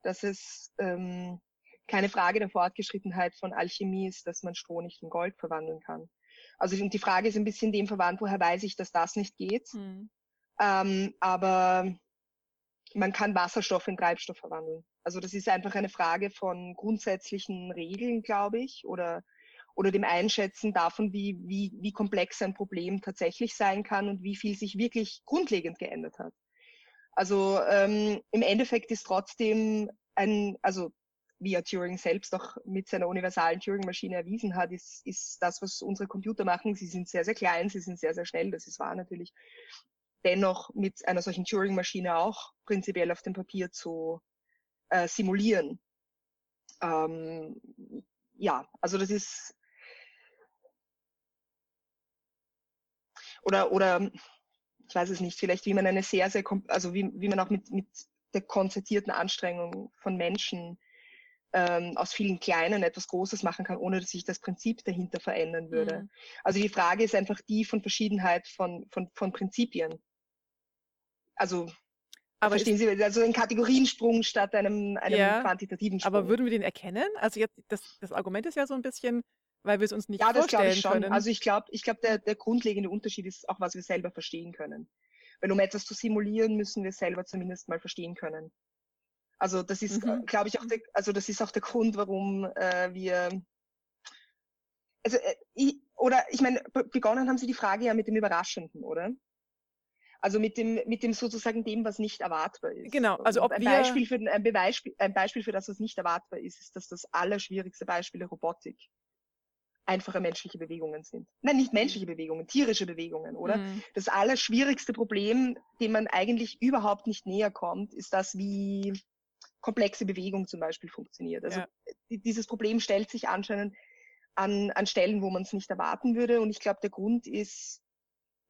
dass es ähm, keine Frage der Fortgeschrittenheit von Alchemie ist, dass man Stroh nicht in Gold verwandeln kann. Also die Frage ist ein bisschen dem verwandt, woher weiß ich, dass das nicht geht. Mhm. Ähm, aber man kann Wasserstoff in Treibstoff verwandeln. Also das ist einfach eine Frage von grundsätzlichen Regeln, glaube ich, oder oder dem Einschätzen davon, wie, wie, wie komplex ein Problem tatsächlich sein kann und wie viel sich wirklich grundlegend geändert hat. Also ähm, im Endeffekt ist trotzdem ein, also wie ja Turing selbst auch mit seiner universalen Turing-Maschine erwiesen hat, ist, ist das, was unsere Computer machen. Sie sind sehr, sehr klein, sie sind sehr, sehr schnell, das ist wahr natürlich. Dennoch mit einer solchen Turing-Maschine auch prinzipiell auf dem Papier zu äh, simulieren. Ähm, ja, also das ist oder, oder ich weiß es nicht, vielleicht wie man eine sehr, sehr, also wie, wie man auch mit, mit der konzertierten Anstrengung von Menschen ähm, aus vielen Kleinen etwas Großes machen kann, ohne dass sich das Prinzip dahinter verändern würde. Mhm. Also die Frage ist einfach die von Verschiedenheit von, von, von Prinzipien. Also aber verstehen Sie, also ein Kategoriensprung statt einem, einem ja, quantitativen Sprung. Aber würden wir den erkennen? Also jetzt, das, das Argument ist ja so ein bisschen, weil wir es uns nicht ja, vorstellen das ich schon. können. Also ich glaube, ich glaube, der, der grundlegende Unterschied ist auch, was wir selber verstehen können. Weil um etwas zu simulieren, müssen wir selber zumindest mal verstehen können. Also das ist, mhm. glaube ich, auch der, also das ist auch der Grund, warum äh, wir also äh, ich, oder ich meine, begonnen haben Sie die Frage ja mit dem Überraschenden, oder? Also mit dem, mit dem sozusagen dem, was nicht erwartbar ist. Genau, also ob ein wir Beispiel für ein Beispiel, ein Beispiel für das, was nicht erwartbar ist, ist, dass das allerschwierigste Beispiel der Robotik einfache menschliche Bewegungen sind. Nein, nicht menschliche Bewegungen, tierische Bewegungen, oder? Mhm. Das allerschwierigste Problem, dem man eigentlich überhaupt nicht näher kommt, ist das, wie komplexe Bewegung zum Beispiel funktioniert. Also ja. dieses Problem stellt sich anscheinend an, an Stellen, wo man es nicht erwarten würde. Und ich glaube, der Grund ist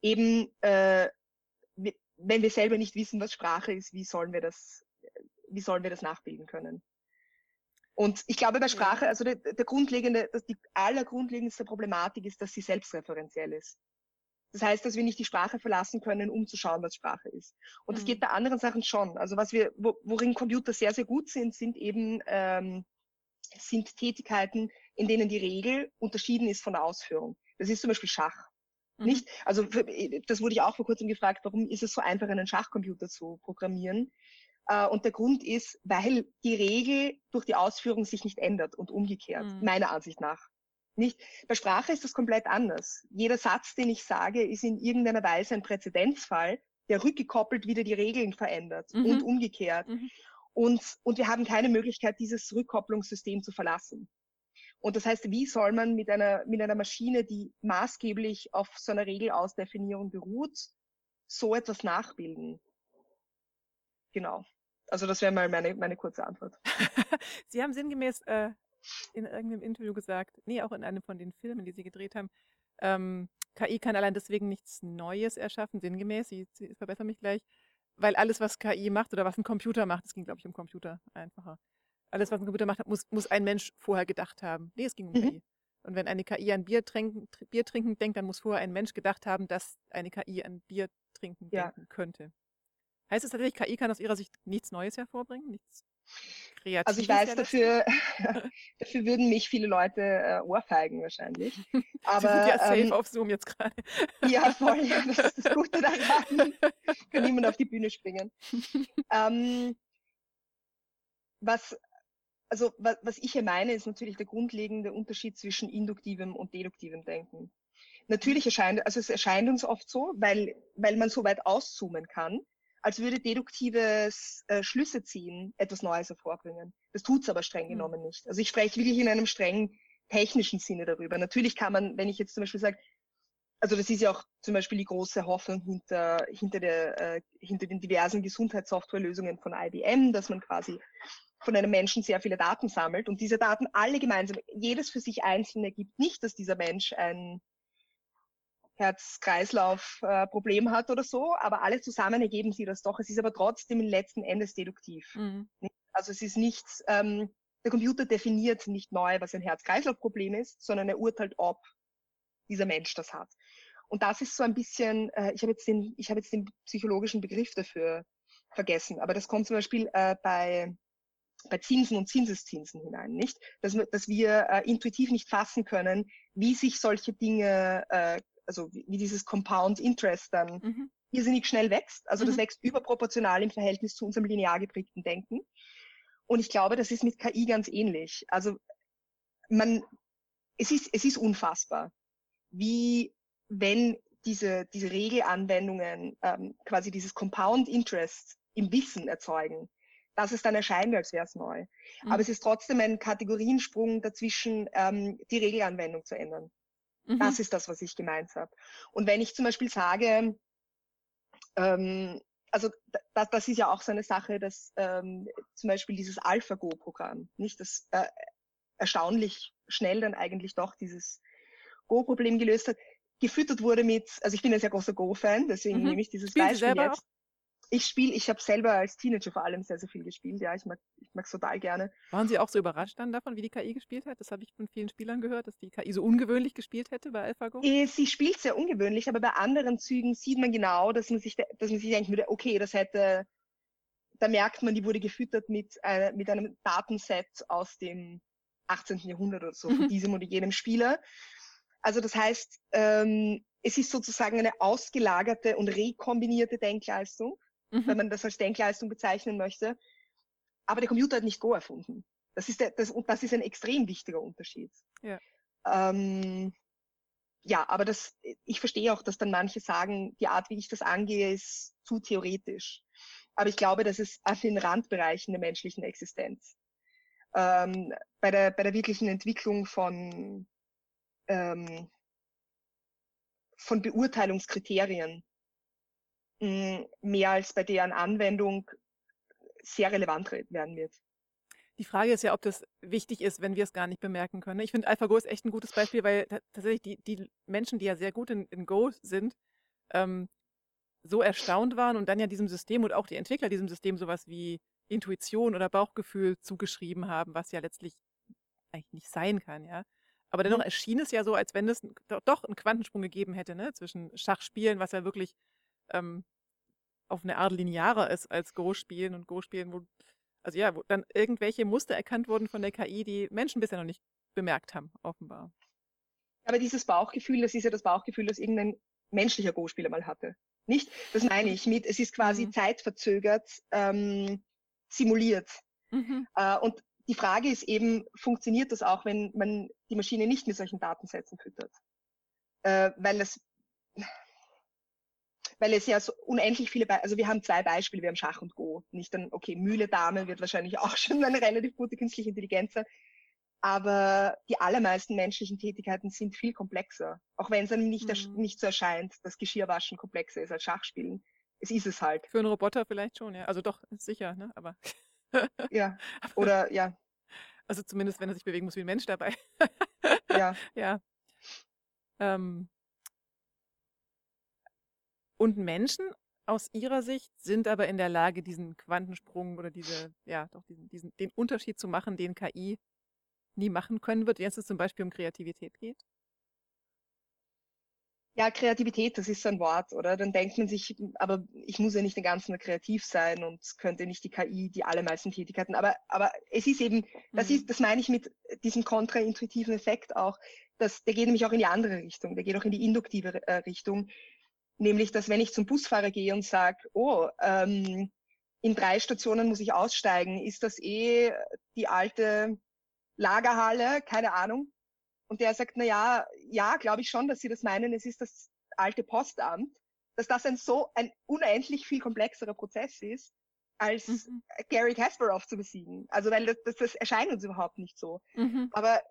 eben, äh, wenn wir selber nicht wissen, was Sprache ist, wie sollen wir das, wie sollen wir das nachbilden können? Und ich glaube bei Sprache, also der, der grundlegende, die allergrundlegendste Problematik ist, dass sie selbstreferenziell ist. Das heißt, dass wir nicht die Sprache verlassen können, um zu schauen, was Sprache ist. Und mhm. das geht bei anderen Sachen schon. Also was wir, wo, worin Computer sehr, sehr gut sind, sind eben ähm, sind Tätigkeiten, in denen die Regel unterschieden ist von der Ausführung. Das ist zum Beispiel Schach. Mhm. Nicht? Also für, das wurde ich auch vor kurzem gefragt, warum ist es so einfach, einen Schachcomputer zu programmieren? Äh, und der Grund ist, weil die Regel durch die Ausführung sich nicht ändert und umgekehrt, mhm. meiner Ansicht nach. Nicht? Bei Sprache ist das komplett anders. Jeder Satz, den ich sage, ist in irgendeiner Weise ein Präzedenzfall, der rückgekoppelt wieder die Regeln verändert mhm. und umgekehrt. Mhm. Und, und wir haben keine Möglichkeit, dieses Rückkopplungssystem zu verlassen. Und das heißt, wie soll man mit einer, mit einer Maschine, die maßgeblich auf so einer Regelausdefinierung beruht, so etwas nachbilden? Genau. Also das wäre mal meine, meine kurze Antwort. Sie haben sinngemäß äh, in irgendeinem Interview gesagt, nee, auch in einem von den Filmen, die Sie gedreht haben, ähm, KI kann allein deswegen nichts Neues erschaffen, sinngemäß, Sie, Sie verbessern mich gleich, weil alles, was KI macht oder was ein Computer macht, es ging, glaube ich, um Computer einfacher, alles, was ein Computer macht, muss, muss ein Mensch vorher gedacht haben. Nee, es ging um mhm. KI. Und wenn eine KI an Bier trinken, Bier trinken denkt, dann muss vorher ein Mensch gedacht haben, dass eine KI an Bier trinken ja. denken könnte. Heißt es tatsächlich, KI kann aus Ihrer Sicht nichts Neues hervorbringen? Nichts Kreatives? Also ich weiß, dafür, dafür würden mich viele Leute äh, ohrfeigen wahrscheinlich. Aber, Sie sind ja safe ähm, auf Zoom jetzt gerade. ja, voll. Ja, das ist das Gute daran. Kann niemand auf die Bühne springen. ähm, was, also was, was ich hier meine, ist natürlich der grundlegende Unterschied zwischen induktivem und deduktivem Denken. Natürlich erscheint, also es erscheint uns oft so, weil, weil man so weit auszoomen kann, als würde deduktives äh, Schlüsse ziehen etwas Neues hervorbringen. Das tut es aber streng hm. genommen nicht. Also ich spreche wirklich in einem strengen technischen Sinne darüber. Natürlich kann man, wenn ich jetzt zum Beispiel sage, also das ist ja auch zum Beispiel die große Hoffnung hinter, hinter, der, äh, hinter den diversen Gesundheitssoftwarelösungen von IBM, dass man quasi von einem Menschen sehr viele Daten sammelt und diese Daten alle gemeinsam, jedes für sich einzeln ergibt nicht, dass dieser Mensch ein Herz-Kreislauf-Problem hat oder so, aber alle zusammen ergeben sie das doch. Es ist aber trotzdem letzten Endes deduktiv. Mhm. Also es ist nichts, ähm, der Computer definiert nicht neu, was ein Herz-Kreislauf-Problem ist, sondern er urteilt, ob dieser Mensch das hat. Und das ist so ein bisschen, äh, ich habe jetzt, den, ich hab jetzt den psychologischen Begriff dafür vergessen, aber das kommt zum Beispiel äh, bei, bei Zinsen und Zinseszinsen hinein, nicht? Dass, dass wir äh, intuitiv nicht fassen können, wie sich solche Dinge äh, also wie, wie dieses Compound Interest dann mhm. irrsinnig schnell wächst. Also mhm. das wächst überproportional im Verhältnis zu unserem linear geprägten Denken. Und ich glaube, das ist mit KI ganz ähnlich. Also man, es ist, es ist unfassbar, wie wenn diese, diese Regelanwendungen ähm, quasi dieses Compound Interest im Wissen erzeugen, dass es dann erscheint, als wäre es neu. Mhm. Aber es ist trotzdem ein Kategoriensprung dazwischen, ähm, die Regelanwendung zu ändern. Mhm. Das ist das, was ich gemeint habe. Und wenn ich zum Beispiel sage, ähm, also das, das ist ja auch so eine Sache, dass ähm, zum Beispiel dieses AlphaGo-Programm, nicht das äh, erstaunlich schnell dann eigentlich doch dieses Go-Problem gelöst hat, gefüttert wurde mit, also ich bin ein sehr großer Go-Fan, deswegen mhm. nehme ich dieses Spielen Beispiel jetzt. Auch? Ich spiele, ich habe selber als Teenager vor allem sehr, sehr viel gespielt. Ja, ich mag ich mag's total gerne. Waren Sie auch so überrascht dann davon, wie die KI gespielt hat? Das habe ich von vielen Spielern gehört, dass die KI so ungewöhnlich gespielt hätte bei AlphaGo. Äh, sie spielt sehr ungewöhnlich, aber bei anderen Zügen sieht man genau, dass man sich, dass man sich denken würde, okay, das hätte, da merkt man, die wurde gefüttert mit, äh, mit einem Datenset aus dem 18. Jahrhundert oder so, von mhm. diesem oder jenem Spieler. Also das heißt, ähm, es ist sozusagen eine ausgelagerte und rekombinierte Denkleistung mhm. wenn man das als Denkleistung bezeichnen möchte. Aber der Computer hat nicht Go erfunden. Das ist, der, das, und das ist ein extrem wichtiger Unterschied. Ja. Ähm, ja, aber das, ich verstehe auch, dass dann manche sagen, die Art, wie ich das angehe, ist zu theoretisch. Aber ich glaube, das ist auf den Randbereichen der menschlichen Existenz. Ähm, bei, der, bei der wirklichen Entwicklung von, ähm, von Beurteilungskriterien mehr als bei deren Anwendung sehr relevant werden wird. Die Frage ist ja, ob das wichtig ist, wenn wir es gar nicht bemerken können. Ich finde, AlphaGo ist echt ein gutes Beispiel, weil tatsächlich die, die Menschen, die ja sehr gut in, in Go sind, ähm, so erstaunt waren und dann ja diesem System und auch die Entwickler diesem System sowas wie Intuition oder Bauchgefühl zugeschrieben haben, was ja letztlich eigentlich nicht sein kann, ja. Aber dennoch mhm. erschien es ja so, als wenn es doch einen Quantensprung gegeben hätte, ne, zwischen Schachspielen, was ja wirklich ähm, auf eine Art linearer ist als Go-Spielen und Go-Spielen, wo, also ja, wo dann irgendwelche Muster erkannt wurden von der KI, die Menschen bisher noch nicht bemerkt haben, offenbar. Aber dieses Bauchgefühl, das ist ja das Bauchgefühl, das irgendein menschlicher Go-Spieler mal hatte. Nicht? Das meine ich mit, es ist quasi mhm. zeitverzögert ähm, simuliert. Mhm. Äh, und die Frage ist eben, funktioniert das auch, wenn man die Maschine nicht mit solchen Datensätzen füttert? Äh, weil das weil es ja so unendlich viele, Be also wir haben zwei Beispiele, wir haben Schach und Go. Nicht dann, okay, Mühle, Dame wird wahrscheinlich auch schon eine relativ gute künstliche Intelligenz sein. Aber die allermeisten menschlichen Tätigkeiten sind viel komplexer. Auch wenn es einem nicht, mhm. nicht so erscheint, dass Geschirrwaschen komplexer ist als Schachspielen. Es ist es halt. Für einen Roboter vielleicht schon, ja. Also doch, sicher, ne? Aber. ja. Oder ja. Also zumindest, wenn er sich bewegen muss wie ein Mensch dabei. ja. Ja. Ähm, und Menschen aus ihrer Sicht sind aber in der Lage, diesen Quantensprung oder diese, ja, doch diesen, diesen, den Unterschied zu machen, den KI nie machen können wird, wenn es zum Beispiel um Kreativität geht? Ja, Kreativität, das ist so ein Wort, oder? Dann denkt man sich, aber ich muss ja nicht den ganzen Tag kreativ sein und könnte nicht die KI die allermeisten Tätigkeiten. Aber, aber es ist eben, das Mhm. ist, das meine ich mit diesem kontraintuitiven Effekt auch, dass, der geht nämlich auch in die andere Richtung, der geht auch in die induktive äh, Richtung. Nämlich, dass wenn ich zum Busfahrer gehe und sage, oh, ähm, in drei Stationen muss ich aussteigen, ist das eh die alte Lagerhalle, keine Ahnung. Und der sagt, na ja, ja, glaube ich schon, dass Sie das meinen, es ist das alte Postamt, dass das ein so ein unendlich viel komplexerer Prozess ist, als Mhm. Gary Kasparov zu besiegen. Also weil das, das, das erscheint uns überhaupt nicht so. Mhm. Aber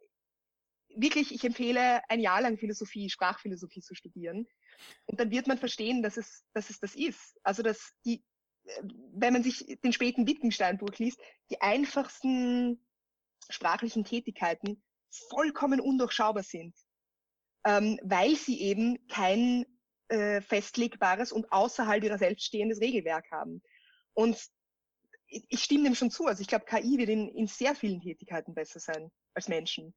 wirklich, ich empfehle, ein Jahr lang Philosophie, Sprachphilosophie zu studieren. Und dann wird man verstehen, dass es, dass es das ist. Also dass die, äh, wenn man sich den späten Wittgenstein durchliest, die einfachsten sprachlichen Tätigkeiten vollkommen undurchschaubar sind, ähm, weil sie eben kein äh, festlegbares und außerhalb ihrer selbst stehendes Regelwerk haben. Und ich, stimme dem schon zu. Also ich glaube, KI wird in, in sehr vielen Tätigkeiten besser sein als Menschen,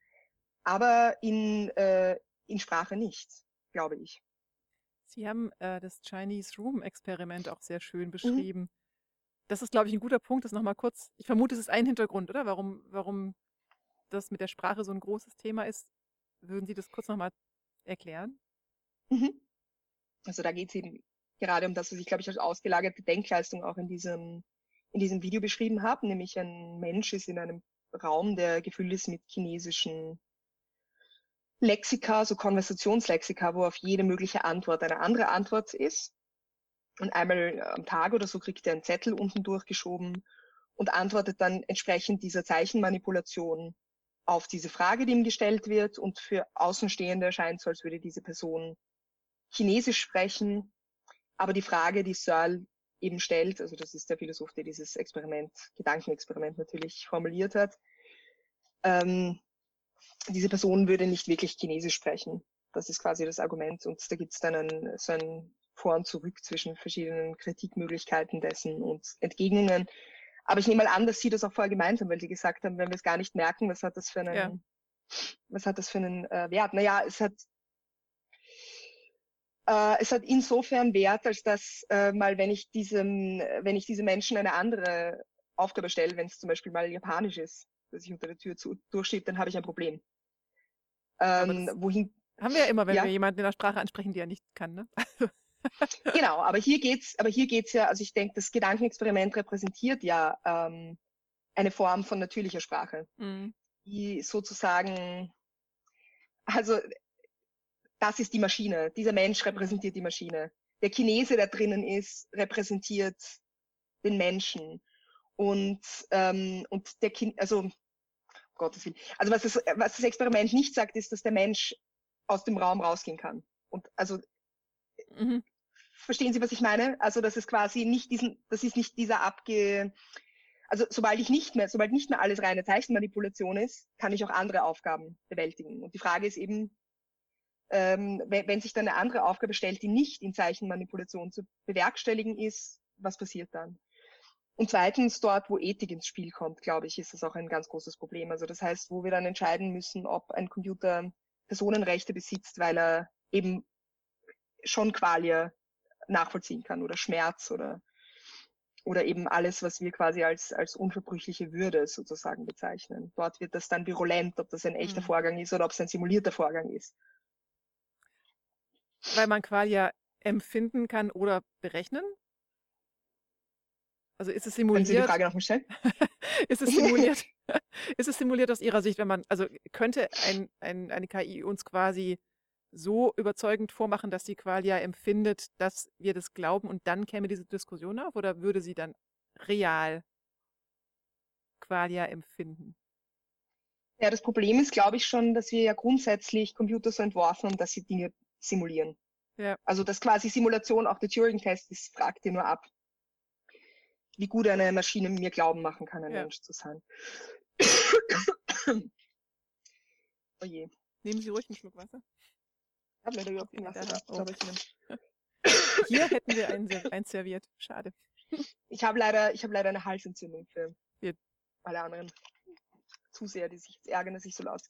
aber in, äh, in Sprache nicht, glaube ich. Sie haben äh, das Chinese Room Experiment auch sehr Mhm. schön beschrieben. Das ist, glaube ich, ein guter Punkt, das nochmal kurz, ich vermute, es ist ein Hintergrund, oder? Warum, warum das mit der Sprache so ein großes Thema ist. Würden Sie das kurz nochmal erklären? Mhm. Also da geht es eben gerade um das, was ich, glaube ich, als ausgelagerte Denkleistung auch in diesem, in diesem Video beschrieben habe, nämlich ein Mensch ist in einem Raum, der gefüllt ist mit chinesischen Lexika, so Konversationslexika, wo auf jede mögliche Antwort eine andere Antwort ist. Und einmal am Tag oder so kriegt er einen Zettel unten durchgeschoben und antwortet dann entsprechend dieser Zeichenmanipulation auf diese Frage, die ihm gestellt wird. Und für Außenstehende erscheint so, als würde diese Person Chinesisch sprechen. Aber die Frage, die Searle eben stellt, also das ist der Philosoph, der dieses Experiment, Gedankenexperiment natürlich formuliert hat, ähm, diese Person würde nicht wirklich Chinesisch sprechen. Das ist quasi das Argument. Und da gibt es dann ein, so ein Vor und Zurück zwischen verschiedenen Kritikmöglichkeiten dessen und Entgegnungen. Aber ich nehme mal an, dass Sie das auch vorher gemeint haben, weil Sie gesagt haben, wenn wir es gar nicht merken, was hat das für einen, Ja. was hat das für einen äh, Wert? Naja, es hat, äh, es hat insofern Wert, als dass äh, mal, wenn ich diesem, wenn ich diesem Menschen eine andere Aufgabe stelle, wenn es zum Beispiel mal Japanisch ist, dass ich unter der Tür zu, durchschiebe, dann habe ich ein Problem. Ähm, wohin, Haben wir ja immer, wenn Ja. wir jemanden in der Sprache ansprechen, die er nicht kann, ne? genau, aber hier geht's, aber hier geht's ja, also ich denke, das Gedankenexperiment repräsentiert ja ähm, eine Form von natürlicher Sprache, Mhm. die sozusagen, also das ist die Maschine. Dieser Mensch repräsentiert die Maschine. Der Chinese, der drinnen ist, repräsentiert den Menschen. Und, ähm, und der Kind, also, Gottes Willen. Also was das, was das Experiment nicht sagt, ist, dass der Mensch aus dem Raum rausgehen kann. Und also Mhm. Verstehen Sie, was ich meine? Also, das ist quasi nicht diesen, das ist nicht dieser abge, also sobald ich nicht mehr, sobald nicht mehr alles reine Zeichenmanipulation ist, kann ich auch andere Aufgaben bewältigen. Und die Frage ist eben, ähm, wenn, wenn sich dann eine andere Aufgabe stellt, die nicht in Zeichenmanipulation zu bewerkstelligen ist, was passiert dann? Und zweitens, dort, wo Ethik ins Spiel kommt, glaube ich, ist das auch ein ganz großes Problem. Also das heißt, wo wir dann entscheiden müssen, ob ein Computer Personenrechte besitzt, weil er eben schon Qualia nachvollziehen kann oder Schmerz oder, oder eben alles, was wir quasi als, als unverbrüchliche Würde sozusagen bezeichnen. Dort wird das dann virulent, ob das ein echter Mhm. Vorgang ist oder ob es ein simulierter Vorgang ist. Weil man Qualia empfinden kann oder berechnen? Also ist es Können Sie die simuliert? Frage nochmal stellen? Ist es simuliert? ist es simuliert aus Ihrer Sicht, wenn man, also könnte ein, ein, eine KI uns quasi so überzeugend vormachen, dass sie Qualia empfindet, dass wir das glauben und dann käme diese Diskussion auf oder würde sie dann real Qualia empfinden? Ja, das Problem ist, glaube ich, schon, dass wir ja grundsätzlich Computer so entworfen haben, dass sie Dinge simulieren. Ja. Also, dass quasi Simulation auch der Turing-Test ist, fragt dir nur ab, wie gut eine Maschine mir glauben machen kann, ein Ja. Mensch zu sein. oh je. Nehmen Sie ruhig einen Schluck Wasser. Ich habe leider überhaupt kein Wasser da. Oh. Simon. Hier hätten wir einen, ser- eins serviert. Schade. Ich habe leider, ich habe leider eine Halsentzündung für Ja. alle anderen Zuseher, die sich jetzt ärgern, dass ich so laut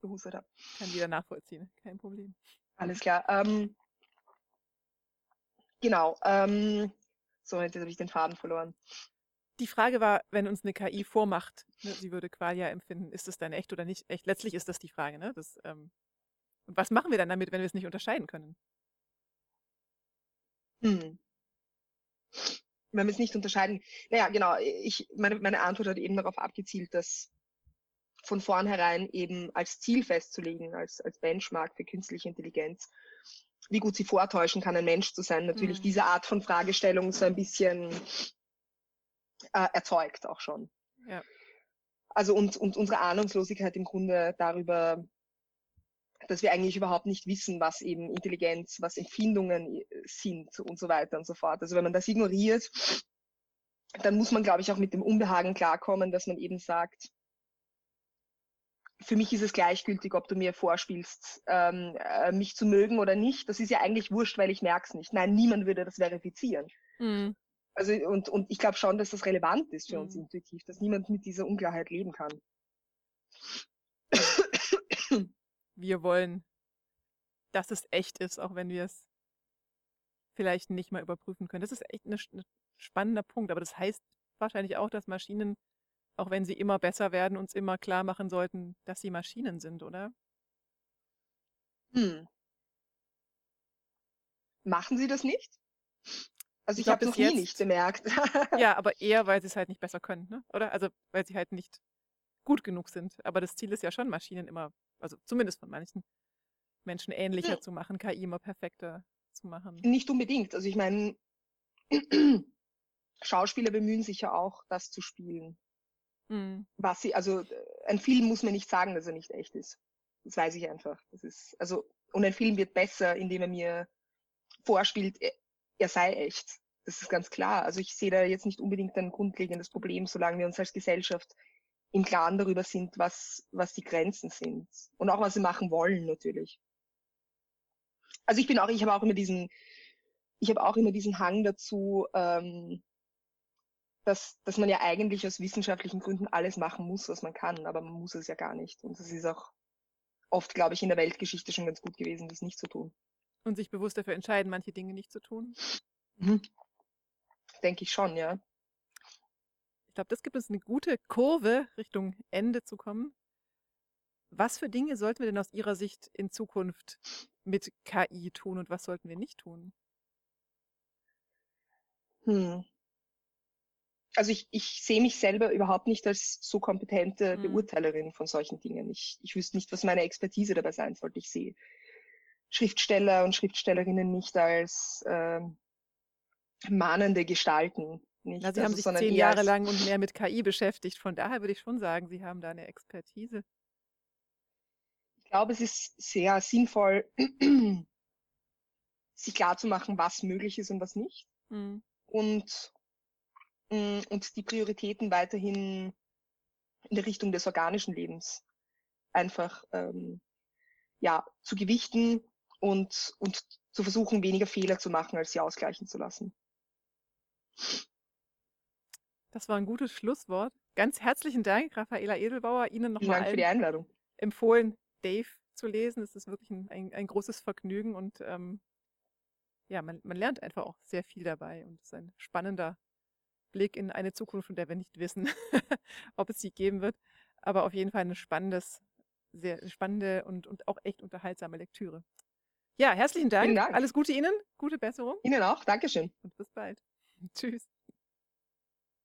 gehustet habe. Kann jeder nachvollziehen, kein Problem. Alles klar. Ähm, genau. Ähm, so, jetzt habe ich den Faden verloren. Die Frage war, wenn uns eine KI vormacht, ne, sie würde Qualia empfinden, ist es dann echt oder nicht echt? Letztlich ist das die Frage. Ne? Das, ähm, und was machen wir dann damit, wenn wir es nicht unterscheiden können? Hm. Wenn wir es nicht unterscheiden. Naja, genau. Ich, meine, meine Antwort hat eben darauf abgezielt, dass von vornherein eben als Ziel festzulegen, als, als Benchmark für künstliche Intelligenz, wie gut sie vortäuschen kann, ein Mensch zu sein, natürlich mhm. diese Art von Fragestellung so ein bisschen äh, erzeugt auch schon. Ja. Also und, und unsere Ahnungslosigkeit im Grunde darüber, dass wir eigentlich überhaupt nicht wissen, was eben Intelligenz, was Empfindungen äh, sind und so weiter und so fort. Also wenn man das ignoriert, dann muss man, glaube ich, auch mit dem Unbehagen klarkommen, dass man eben sagt, für mich ist es gleichgültig, ob du mir vorspielst, ähm, äh, mich zu mögen oder nicht. Das ist ja eigentlich wurscht, weil ich merke es nicht. Nein, niemand würde das verifizieren. Mhm. Also und, und ich glaube schon, dass das relevant ist für mhm. uns intuitiv, dass niemand mit dieser Unklarheit leben kann. Wir wollen, dass es echt ist, auch wenn wir es vielleicht nicht mal überprüfen können. Das ist echt ein spannender Punkt, aber das heißt wahrscheinlich auch, dass Maschinen auch wenn sie immer besser werden, uns immer klar machen sollten, dass sie Maschinen sind, oder? Hm. Machen sie das nicht? Also ich, ich habe es nie nicht bemerkt. ja, aber eher, weil sie es halt nicht besser können, ne? oder? Also weil sie halt nicht gut genug sind. Aber das Ziel ist ja schon, Maschinen immer, also zumindest von manchen Menschen ähnlicher hm. zu machen, KI immer perfekter zu machen. Nicht unbedingt. Also ich meine, Schauspieler bemühen sich ja auch, das zu spielen. Mhm. Was sie, also ein Film muss mir nicht sagen, dass er nicht echt ist. Das weiß ich einfach. Das ist, also, und ein Film wird besser, indem er mir vorspielt, er sei echt. Das ist ganz klar. Also ich sehe da jetzt nicht unbedingt ein grundlegendes Problem, solange wir uns als Gesellschaft im Klaren darüber sind, was, was die Grenzen sind. Und auch was sie machen wollen, natürlich. Also ich bin auch, ich habe auch immer diesen, ich habe auch immer diesen Hang dazu, ähm, dass, dass man ja eigentlich aus wissenschaftlichen Gründen alles machen muss, was man kann, aber man muss es ja gar nicht. Und es ist auch oft, glaube ich, in der Weltgeschichte schon ganz gut gewesen, das nicht zu tun. Und sich bewusst dafür entscheiden, manche Dinge nicht zu tun? Mhm. Denke ich schon, ja. Ich glaube, das gibt uns eine gute Kurve Richtung Ende zu kommen. Was für Dinge sollten wir denn aus Ihrer Sicht in Zukunft mit KI tun und was sollten wir nicht tun? Hm also ich, ich sehe mich selber überhaupt nicht als so kompetente mhm. Beurteilerin von solchen Dingen. Ich, ich wüsste nicht, was meine Expertise dabei sein sollte. Ich sehe Schriftsteller und Schriftstellerinnen nicht als äh, mahnende Gestalten. Nicht. Ja, Sie also, haben sich zehn Jahre lang und mehr mit KI beschäftigt. Von daher würde ich schon sagen, Sie haben da eine Expertise. Ich glaube, es ist sehr sinnvoll, sich klarzumachen, was möglich ist und was nicht. Mhm. Und und die Prioritäten weiterhin in der Richtung des organischen Lebens einfach ähm, ja, zu gewichten und, und zu versuchen, weniger Fehler zu machen, als sie ausgleichen zu lassen. Das war ein gutes Schlusswort. Ganz herzlichen Dank, Raffaela Edelbauer, Ihnen nochmal für die Einladung. empfohlen, Dave zu lesen. Es ist wirklich ein, ein, ein großes Vergnügen und ähm, ja, man, man lernt einfach auch sehr viel dabei und es ist ein spannender Blick in eine Zukunft, von der wir nicht wissen, ob es sie geben wird. Aber auf jeden Fall eine spannendes, sehr spannende und, und auch echt unterhaltsame Lektüre. Ja, herzlichen Dank. Dank. Alles Gute Ihnen. Gute Besserung. Ihnen auch. Dankeschön. Und bis bald. Tschüss.